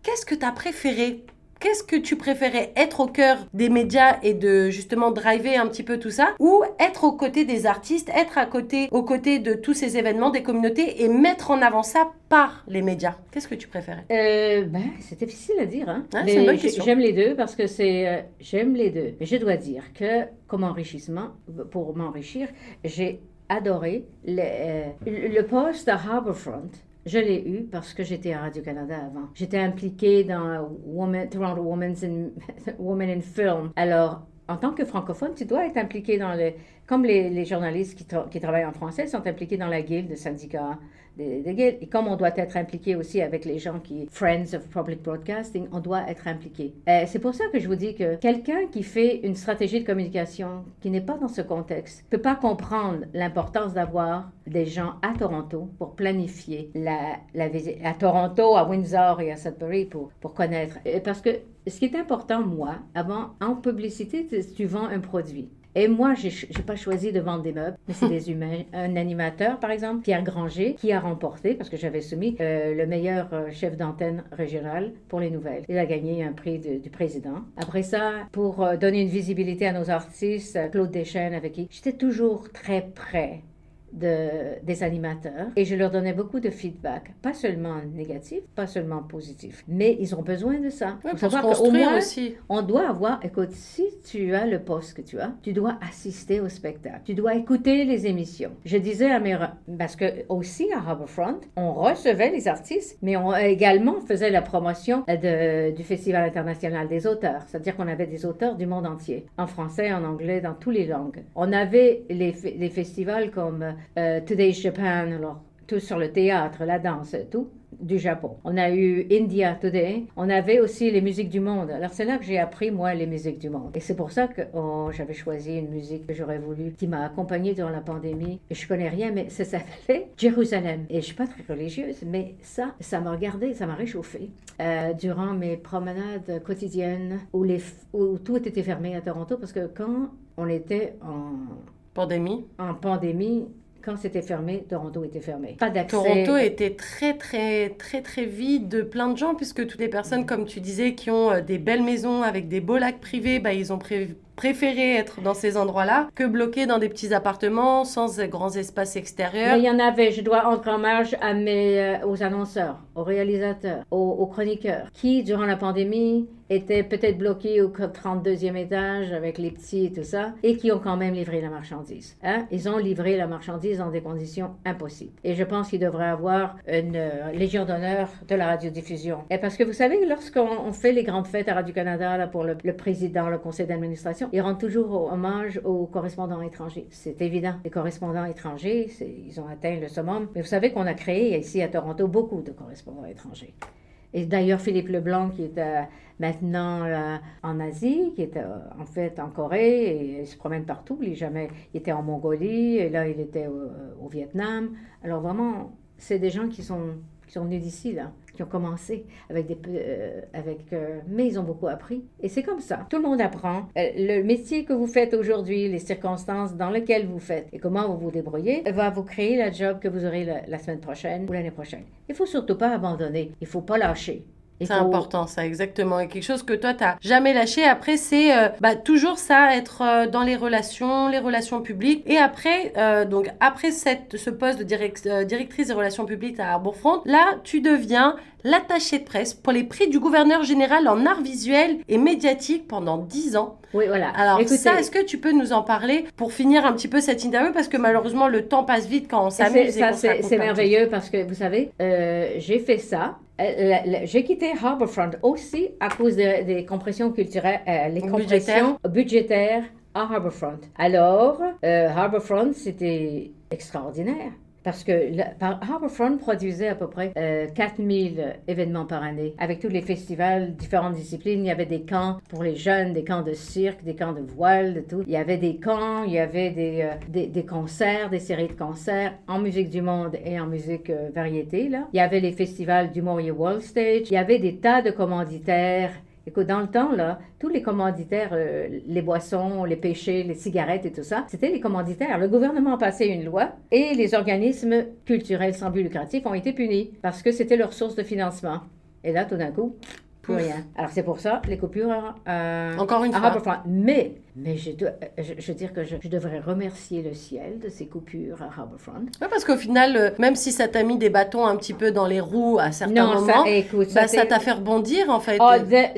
qu'est-ce que tu as préféré? Qu'est-ce que tu préférais? Être au cœur des médias et de justement driver un petit peu tout ça? Ou être aux côtés des artistes, être à côté aux côtés de tous ces événements des communautés et mettre en avant ça par les médias? Qu'est-ce que tu préférais? Euh, ben, c'est difficile à dire. Hein. Mais c'est une bonne question. J'aime les deux parce que c'est. euh, j'aime les deux. Mais je dois dire que, comme enrichissement, pour m'enrichir, j'ai adoré le, euh, le poste à Harbourfront. Je l'ai eu parce que j'étais à Radio-Canada avant. J'étais impliquée dans Women's in, Women in Film. Alors, en tant que francophone, tu dois être impliqué dans le... Comme les, journalistes qui, qui travaillent en français sont impliqués dans la guilde, le syndicat Et comme on doit être impliqué aussi avec les gens qui... Friends of Public Broadcasting, on doit être impliqué. Euh, c'est pour ça que je vous dis que quelqu'un qui fait une stratégie de communication qui n'est pas dans ce contexte ne peut pas comprendre l'importance d'avoir des gens à Toronto pour planifier la, visite. À Toronto, à Windsor et à Sudbury pour, pour connaître. Euh, Parce que ce qui est important, moi, avant, en publicité, tu vends un produit. Et moi, j'ai n'ai pas choisi de vendre des meubles, mais c'est des humains. Un animateur, par exemple, Pierre Granger, qui a remporté, parce que j'avais soumis, euh, le meilleur euh, chef d'antenne régional pour les nouvelles. Il a gagné un prix de- du président. Après ça, pour euh, donner une visibilité à nos artistes, Claude Deschênes, avec qui j'étais toujours très près de, des animateurs et je leur donnais beaucoup de feedback, pas seulement négatif, pas seulement positif, mais ils ont besoin de ça. Faut Pour savoir qu'au moins, aussi. on doit avoir, écoute, si tu as le poste que tu as, tu dois assister au spectacle. Tu dois écouter les émissions. Je disais à mes... Parce que aussi à Harbourfront, on recevait les artistes, mais on également faisait la promotion de, du Festival international des auteurs. C'est-à-dire qu'on avait des auteurs du monde entier, en français, en anglais, dans toutes les langues. On avait les, les festivals comme euh, Today's Japan, alors tout sur le théâtre, la danse, tout du Japon. On a eu India Today. On avait aussi les musiques du monde. Alors c'est là que j'ai appris moi les musiques du monde. Et c'est pour ça que oh, j'avais choisi une musique que j'aurais voulu, qui m'a accompagnée durant la pandémie. Et je connais rien, mais ça s'appelait Jérusalem. Et je suis pas très religieuse, mais ça, ça m'a regardé, ça m'a réchauffé euh, durant mes promenades quotidiennes où les, où tout était fermé à Toronto parce que quand on était en Pandémie. en pandémie, quand c'était fermé, Toronto était fermé. Pas d'accès. Toronto était très très très très vide de plein de gens puisque toutes les personnes comme tu disais qui ont euh, des belles maisons avec des beaux lacs privés, bah, ils ont pré- préféré être dans ces endroits-là que bloqués dans des petits appartements sans grands espaces extérieurs. Il y en avait, je dois rendre hommage à mes, euh, aux annonceurs, aux réalisateurs, aux, chroniqueurs, qui, durant la pandémie, étaient peut-être bloqués au 32e étage avec les petits et tout ça, et qui ont quand même livré la marchandise. Hein? Ils ont livré la marchandise dans des conditions impossibles. Et je pense qu'ils devraient avoir une euh, légion d'honneur de la radiodiffusion. Et parce que vous savez, lorsqu'on on fait les grandes fêtes à Radio-Canada pour le président, le conseil d'administration, ils rendent toujours hommage aux correspondants étrangers. C'est évident. Les correspondants étrangers, ils ont atteint le summum. Mais vous savez qu'on a créé ici à Toronto beaucoup de correspondants étrangers. Et d'ailleurs, Philippe Leblanc, qui est euh, maintenant euh, en Asie, qui est euh, en fait en Corée, et il se promène partout. Il, est jamais, il était en Mongolie, et là, il était au, au Vietnam. Alors vraiment, c'est des gens qui sont, qui sont venus d'ici, là, qui ont commencé avec des... euh, avec, euh, mais ils ont beaucoup appris. Et c'est comme ça. Tout le monde apprend. Euh, le métier que vous faites aujourd'hui, les circonstances dans lesquelles vous faites et comment vous vous débrouillez, va vous créer la job que vous aurez la, la semaine prochaine ou l'année prochaine. Il faut surtout pas abandonner. Il faut pas lâcher. C'est important, ça, exactement. Et quelque chose que toi, t'as jamais lâché. Après, c'est euh, bah, toujours ça, être euh, dans les relations, les relations publiques. Et après, euh, donc, après cette, ce poste de direct- euh, directrice des relations publiques à Arbourfront, là, tu deviens l'attaché de presse pour les prix du gouverneur général en art visuel et médiatique pendant 10 ans. Oui, voilà. Alors Écoutez, ça, est-ce que tu peux nous en parler pour finir un petit peu cette interview? Parce que malheureusement, le temps passe vite quand on s'amuse. ça, c'est merveilleux parce que, vous savez, euh, j'ai fait ça. Euh, j'ai quitté Harbourfront aussi à cause de- des compressions culturelles, euh, les compressions budgétaires à Harbourfront. Alors, Harbourfront, c'était extraordinaire. Parce que Harbourfront produisait à peu près euh, 4000 événements par année. Avec tous les festivals, différentes disciplines, il y avait des camps pour les jeunes, des camps de cirque, des camps de voile, de tout. Il y avait des camps, il y avait des, euh, des, concerts, des séries de concerts en musique du monde et en musique euh, variété. Là. Il y avait les festivals du Morier Wall Stage. Il y avait des tas de commanditaires Écoute, dans le temps, là, tous les commanditaires, euh, les boissons, les péchés, les cigarettes et tout ça, c'était les commanditaires. Le gouvernement a passé une loi et les organismes culturels sans but lucratif ont été punis parce que c'était leur source de financement. Et là, tout d'un coup, plus Pouf. rien. Alors, c'est pour ça, les coupures euh, Encore une fois. Mais, mais je, dois, euh, je, je veux dire que je, je devrais remercier le ciel de ces coupures à Harbourfront. Ouais, parce qu'au final, euh, même si ça t'a mis des bâtons un petit peu dans les roues à certains Non, moments, ça, écoute, bah, ça t'a fait rebondir en fait.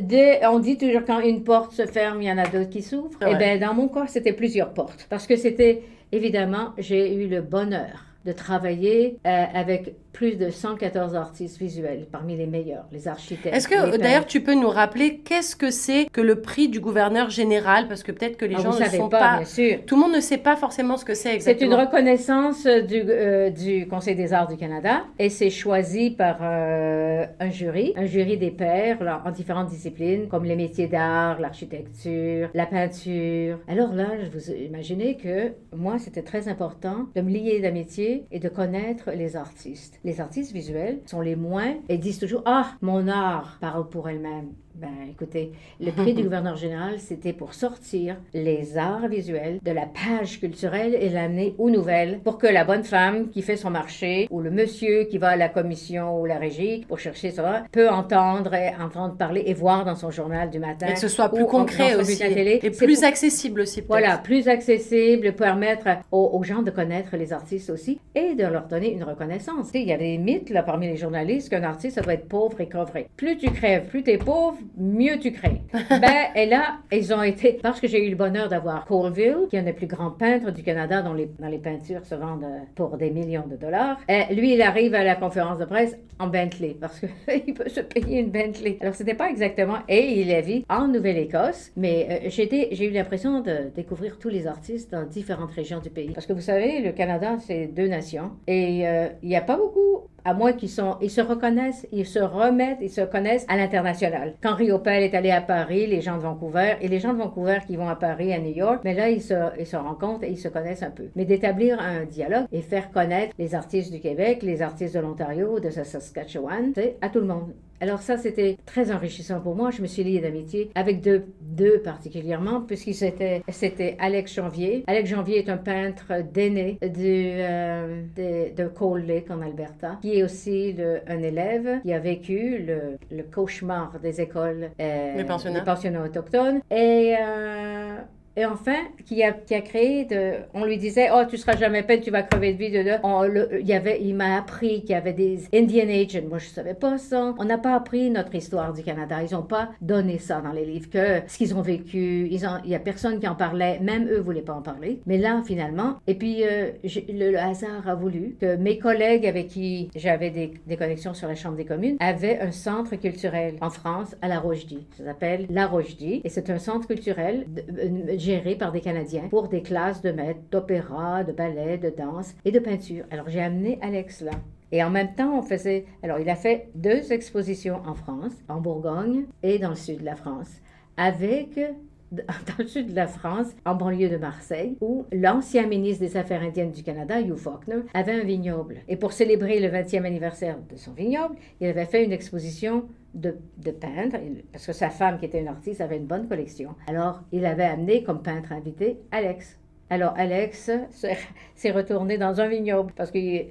Dès- on dit toujours quand une porte se ferme, il y en a d'autres qui s'ouvrent. Ouais. Eh bien, dans mon cas, c'était plusieurs portes. Parce que c'était, évidemment, j'ai eu le bonheur de travailler euh, avec plus de 114 artistes visuels, parmi les meilleurs, les architectes. Est-ce que d'ailleurs tu peux nous rappeler qu'est-ce que c'est que le prix du gouverneur général? Parce que peut-être que les Ah, gens ne savez sont pas, pas. bien sûr. Tout le monde ne sait pas forcément ce que c'est C'est une exactement. reconnaissance du, euh, du Conseil des arts du Canada et c'est choisi par euh, un jury, un jury des pairs là, en différentes disciplines comme les métiers d'art, l'architecture, la peinture. Alors là, je vous imaginez que moi, c'était très important de me lier d'amitié et de connaître les artistes. Les artistes visuels sont les moins et disent toujours Ah, mon art parle pour elle-même. Ben, écoutez, le prix du gouverneur général, c'était pour sortir les arts visuels de la page culturelle et l'amener aux nouvelles pour que la bonne femme qui fait son marché ou le monsieur qui va à la commission ou la régie pour chercher ça peut entendre, et entendre parler et voir dans son journal du matin. Et que ce soit plus concret aussi. télé. Et plus pour- accessible aussi voilà, plus accessible, permettre aux, aux gens de connaître les artistes aussi et de leur donner une reconnaissance. Il y a des mythes là, parmi les journalistes qu'un artiste, ça doit être pauvre et crevrer. Plus tu crèves, plus tu es pauvre, mieux tu crées. ben, et là, ils ont été, parce que j'ai eu le bonheur d'avoir Colville, qui est un des plus grands peintres du Canada dont les, dont les peintures se vendent euh, pour des millions de dollars. Et lui, il arrive à la conférence de presse en Bentley, parce qu'il peut se payer une Bentley. Alors, c'était pas exactement, et il vit en Nouvelle-Écosse, mais euh, j'ai eu l'impression de découvrir tous les artistes dans différentes régions du pays. Parce que vous savez, le Canada, c'est deux nations, et euh, il n'y a pas beaucoup à moins qu'ils sont, ils se reconnaissent, ils se remettent, ils se connaissent à l'international. Quand Riopel est allé à Paris, les gens de Vancouver, et les gens de Vancouver qui vont à Paris, à New York, mais là, ils se, ils se rencontrent et ils se connaissent un peu. Mais d'établir un dialogue et faire connaître les artistes du Québec, les artistes de l'Ontario, de Saskatchewan, à tout le monde. Alors ça, c'était très enrichissant pour moi. Je me suis liée d'amitié avec deux, deux particulièrement, puisqu'il c'était, c'était Alex Janvier. Alex Janvier est un peintre d'aîné du, euh, de, de Cold Lake en Alberta, qui est aussi le- un élève qui a vécu le, le cauchemar des écoles, euh, Les pensionnats. des pensionnats autochtones. Et euh, et enfin, qui a, qui a créé. On lui disait, oh, tu seras jamais peine, tu vas crever de vie. De, il, m'a appris qu'il y avait des Indian Agents. Moi, je savais pas ça. On n'a pas appris notre histoire du Canada. Ils n'ont pas donné ça dans les livres, que ce qu'ils ont vécu. Il y a personne qui en parlait. Même eux voulaient pas en parler. Mais là, finalement, et puis euh, le, hasard a voulu que mes collègues avec qui j'avais des, des connexions sur la Chambre des communes avaient un centre culturel en France à La Roche-Dit. Ça s'appelle La Roche-Dit. Et c'est un centre culturel euh, géré par des Canadiens pour des classes de maîtres d'opéra, de ballet, de danse et de peinture. Alors j'ai amené Alex là. Et en même temps, on faisait. Alors, il a fait deux expositions en France, en Bourgogne et dans le sud de la France, avec dans le sud de la France, en banlieue de Marseille, où l'ancien ministre des Affaires indiennes du Canada, Hugh Faulkner, avait un vignoble. Et pour célébrer le 20e anniversaire de son vignoble, il avait fait une exposition de, de peintres, parce que sa femme, qui était une artiste, avait une bonne collection. Alors, il avait amené comme peintre invité Alex. Alors, Alex s'est- retourné dans un vignoble parce qu'il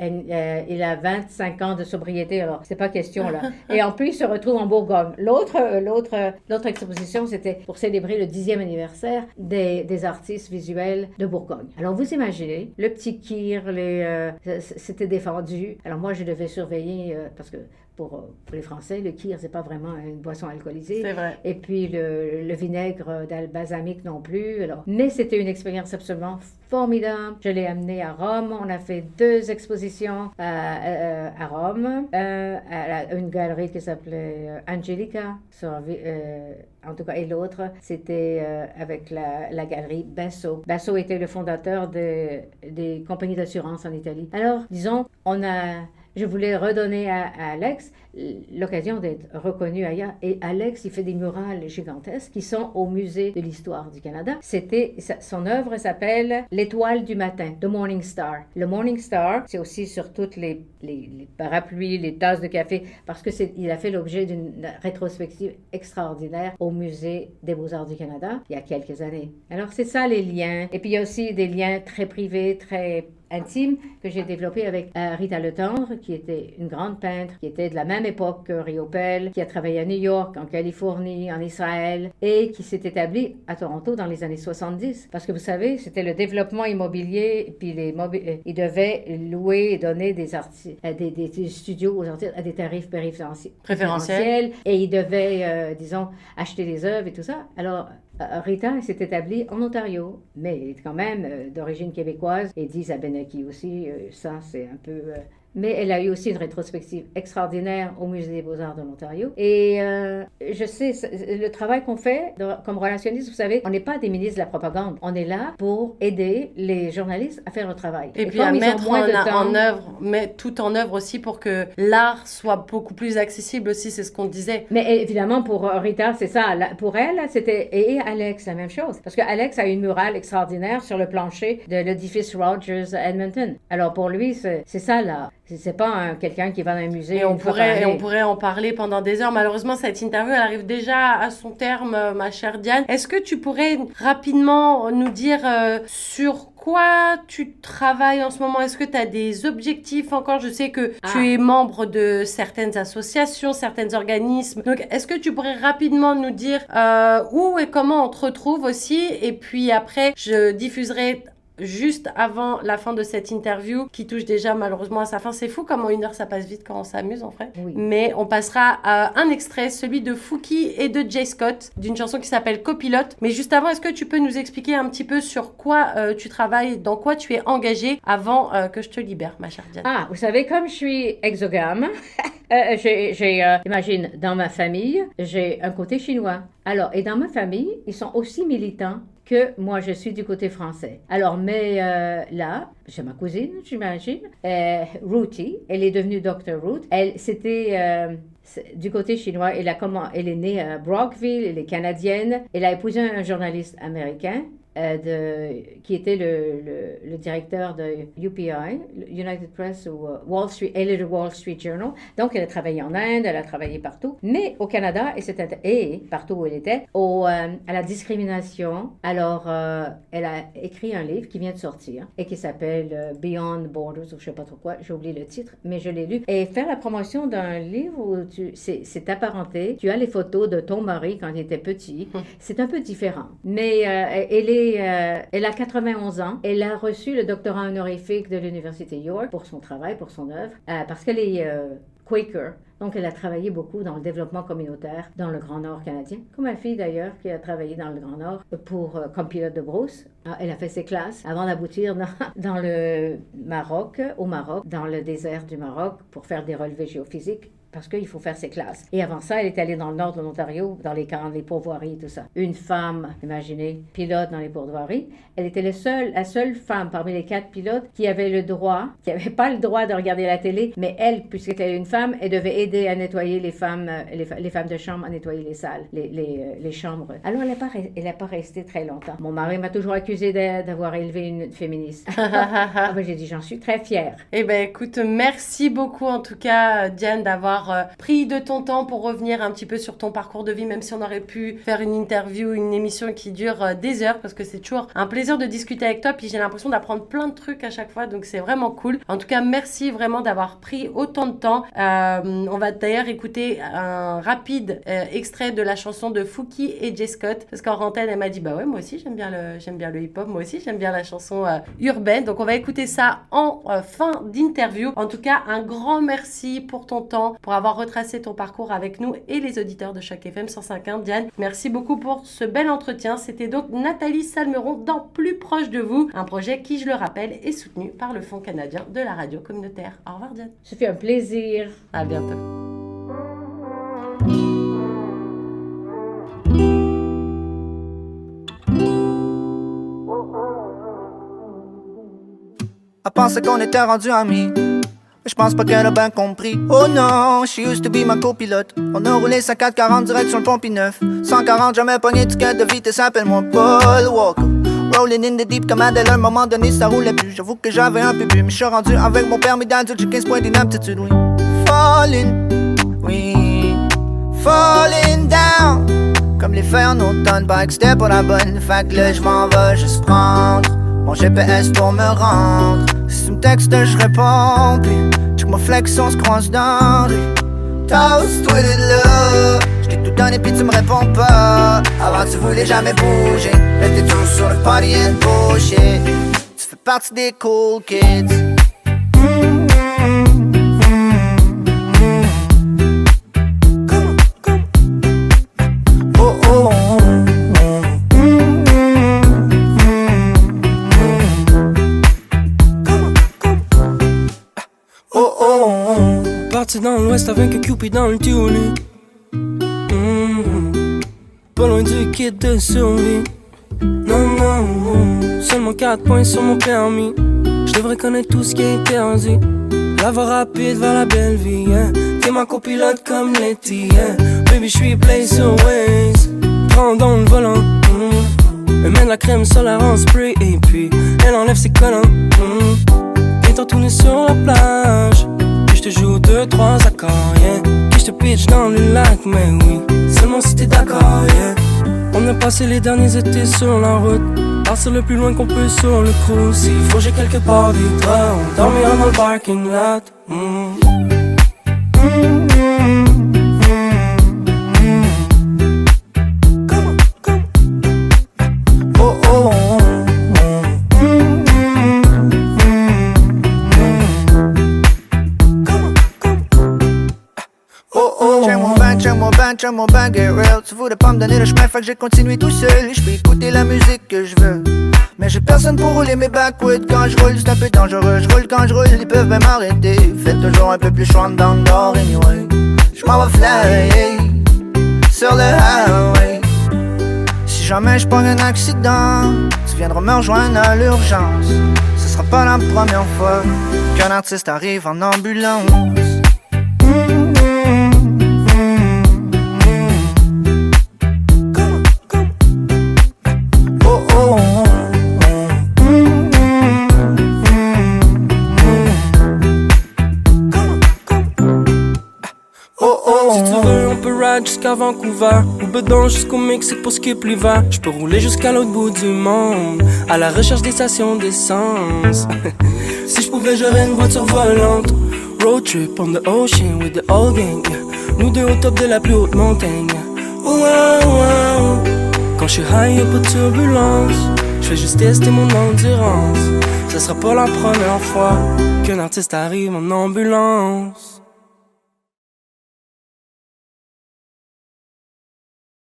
euh, il a 25 ans de sobriété, alors c'est pas question là. Et en plus, il se retrouve en Bourgogne. L'autre, euh, l'autre, euh, l'autre exposition, c'était pour célébrer le 10e anniversaire des, des artistes visuels de Bourgogne. Alors, vous imaginez, le petit Kir, les, euh, c'était défendu. Alors, moi, je devais surveiller euh, parce que pour, euh, pour les Français, le Kir, c'est pas vraiment une boisson alcoolisée. C'est vrai. Et puis le, le vinaigre d'albalsamique non plus. Alors, mais c'était une expérience absolument formidable. Je l'ai amené à Rome. On a fait deux expositions euh, euh, à Rome. Euh, à une galerie qui s'appelait Angelica. en tout cas, et l'autre, c'était avec la, la, galerie Basso. Basso était le fondateur de, des compagnies d'assurance en Italie. Alors, disons, on a je voulais redonner à, Alex l'occasion d'être reconnu ailleurs. Et Alex, il fait des murales gigantesques qui sont au musée de l'histoire du Canada. C'était son œuvre s'appelle L'étoile du matin, The Morning Star. Le Morning Star, c'est aussi sur toutes les, les, parapluies, les tasses de café, parce que il a fait l'objet d'une rétrospective extraordinaire au musée des Beaux-Arts du Canada il y a quelques années. Alors c'est ça les liens. Et puis il y a aussi des liens très privés, très intime que j'ai développé avec euh, Rita Le Tendre, qui était une grande peintre, qui était de la même époque que Rio Pell, qui a travaillé à New York, en Californie, en Israël, et qui s'est établie à Toronto dans les années 70. Parce que vous savez, c'était le développement immobilier, puis les euh, ils devaient louer et donner des, euh, des, des, studios aux artistes à des tarifs préférentiels, et ils devaient, disons, acheter des œuvres et tout ça. Alors, Rita s'est établie en Ontario, mais elle est quand même euh, d'origine québécoise et dit Zabenaki aussi. Euh, ça, c'est un peu mais elle a eu aussi une rétrospective extraordinaire au Musée des Beaux-Arts de l'Ontario. Et euh, je sais, le travail qu'on fait comme relationniste, vous savez, on n'est pas des ministres de la propagande. On est là pour aider les journalistes à faire le travail. Et, puis à mettre en, œuvre, mais tout en œuvre aussi pour que l'art soit beaucoup plus accessible aussi, c'est ce qu'on disait. Mais évidemment, pour Rita, c'est ça. Pour elle, c'était, et Alex, la même chose. Parce que Alex a une murale extraordinaire sur le plancher de l'édifice Rogers à Edmonton. Alors pour lui, c'est ça là. C'est pas quelqu'un qui va dans un musée. Et on, pourrait, on pourrait en parler pendant des heures. Malheureusement, cette interview, elle arrive déjà à son terme, euh, ma chère Diane. Est-ce que tu pourrais rapidement nous dire euh, sur quoi tu travailles en ce moment? Est-ce que tu as des objectifs encore? Je sais que tu ah. es membre de certaines associations, certains organismes. Donc, est-ce que tu pourrais rapidement nous dire euh, où et comment on te retrouve aussi? Et puis après, je diffuserai juste avant la fin de cette interview qui touche déjà malheureusement à sa fin. C'est fou comment une heure ça passe vite quand on s'amuse en fait. Mais on passera à un extrait, celui de Fouki et de Jay Scott, d'une chanson qui s'appelle Copilote. Mais juste avant, est-ce que tu peux nous expliquer un petit peu sur quoi euh, tu travailles, dans quoi tu es engagé avant euh, que je te libère, ma chère Diane? Ah, vous savez, comme je suis exogame, euh, j'ai, imagine, dans ma famille, j'ai un côté chinois. Alors, et dans ma famille, ils sont aussi militants que moi, je suis du côté français. Alors, mais euh, là, c'est ma cousine, j'imagine, euh, Ruthie, elle est devenue Dr. Ruth. Elle, c'était euh, du côté chinois. Elle, a comment, elle est née à Brockville, elle est canadienne. Elle a épousé un journaliste américain. Euh, de, qui était le, le, directeur de UPI, United Press ou euh, Wall Street, elle est le Wall Street Journal. Donc, elle a travaillé en Inde, elle a travaillé partout, mais au Canada, et, c'était, et partout où elle était, au, euh, à la discrimination. Alors, elle a écrit un livre qui vient de sortir et qui s'appelle Beyond Borders, ou je sais pas trop quoi, j'ai oublié le titre, mais je l'ai lu. Et faire la promotion d'un livre où tu, c'est, c'est apparenté, tu as les photos de ton mari quand il était petit, hum. c'est un peu différent. Mais elle est euh, elle a 91 ans. Elle a reçu le doctorat honorifique de l'Université York pour son travail, pour son œuvre, euh, parce qu'elle est euh, Quaker. Donc, elle a travaillé beaucoup dans le développement communautaire dans le Grand Nord canadien, comme ma fille d'ailleurs, qui a travaillé dans le Grand Nord pour, comme pilote de brousse. Ah, elle a fait ses classes avant d'aboutir dans, dans, le Maroc, au Maroc, dans le désert du Maroc, pour faire des relevés géophysiques parce qu'il faut faire ses classes. Et avant ça, elle est allée dans le nord de l'Ontario, dans les camps, les pourvoiries, tout ça. Une femme, imaginez, pilote dans les pourvoiries. Elle était la seule, la seule femme parmi les quatre pilotes qui avait le droit, qui n'avait pas le droit de regarder la télé, mais elle, puisqu'elle était une femme, elle devait aider à nettoyer les femmes, les, femmes de chambre à nettoyer les salles, les, les, euh, les chambres. Alors, elle n'a pas, elle pas resté très longtemps. Mon mari m'a toujours accusé d'avoir élevé une féministe. ah, ben, j'ai dit, j'en suis très fière. Eh ben, écoute, merci beaucoup en tout cas, Diane, d'avoir euh, pris de ton temps pour revenir un petit peu sur ton parcours de vie, même si on aurait pu faire une interview, une émission qui dure euh, des heures, parce que c'est toujours un plaisir de discuter avec toi. Puis j'ai l'impression d'apprendre plein de trucs à chaque fois, donc c'est vraiment cool. En tout cas, merci vraiment d'avoir pris autant de temps. Euh, On va d'ailleurs écouter un rapide extrait de la chanson de Fouki et Jay Scott parce qu'en antenne elle m'a dit bah ouais moi aussi j'aime bien le j'aime bien le hip hop moi aussi j'aime bien la chanson urbaine donc on va écouter ça en fin d'interview. En tout cas un grand merci pour ton temps pour avoir retracé ton parcours avec nous et les auditeurs de chaque FM 105.1 Diane merci beaucoup pour ce bel entretien. C'était donc Nathalie Salmeron dans Plus proche de vous un projet qui je le rappelle est soutenu par le Fonds canadien de la radio communautaire. Au revoir Diane. Ça fait un plaisir. À bientôt. Elle pensait qu'on était rendu amis. Je pense pas qu'elle a bien compris. Oh non, she used to be ma copilote. On a roulé sa 440 direct sur le pont 9 140, jamais pogné ticket de vitesse, appelle-moi Paul Walker. Rolling in the deep comme Adèle, un moment donné ça roulait plus. J'avoue que j'avais un peu bu, mais je suis rendu avec mon permis d'adulte, j'ai 15 points d'inaptitude, oui. Falling, oui. Falling down. Comme les feuilles en automne, que c'était pour la bonne. Fait que là, je m'en vais juste prendre mon GPS pour me rendre. Si tu me textes, je réponds. Puis, tu me flex, on se croise dans rue. Toast, toi là. J't'ai tout donné, puis tu me réponds pas. Avant, tu voulais jamais bouger. Là, t'es toujours sur le party and bullshit. Tu fais partie des cool kids. L'ouest avec Cupid dans le tulu. Mhm. Pas loin du kit de survie. Non, non, non. Seulement 4 points sur mon permis. Je devrais connaître tout ce qui est interdit. La voie rapide vers la belle vie. Hein. T'es ma copilote comme Letty. Hein. Baby, je suis sur Waze. Prends dans le volant. mhm. Elle met de la crème solaire en spray. Et puis, elle enlève ses collants. mhm. Et t'en sur la plage. Te joue deux, trois accords, yeah. Puis je te pitch dans le lac, mais oui. Seulement si t'es d'accord, yeah. On a passé les derniers étés sur la route. Partir le plus loin qu'on peut sur le cruise. S'il faut, j'ai quelque part des toits. On dormira dans le parking lot. mm. Oh, get real Tu voulais pas me donner le chemin, fait que j'ai continué tout seul. Je peux écouter la musique que je veux. Mais j'ai personne pour rouler mes backwoods. Quand je roule, c'est un peu dangereux. Je roule quand je roule, ils peuvent même arrêter Faites toujours un peu plus chouin dans le anyway. Je m'en vais fly Sur le highway. Si jamais je pogne un accident Tu viendras me rejoindre à l'urgence. Ce sera pas la première fois Qu'un artiste arrive en ambulance jusqu'à Vancouver. Ou bedon jusqu'au Mexique pour skip l'hiver Je peux rouler jusqu'à l'autre bout du monde À la recherche des stations d'essence. Si je pouvais, j'aurais une voiture volante. Road trip on the ocean with the whole gang. Nous deux au top de la plus haute montagne. Wow, wow. Quand je suis high, y'a pas de turbulence Je fais juste tester mon endurance. Ce sera pas la première fois Qu'un artiste arrive en ambulance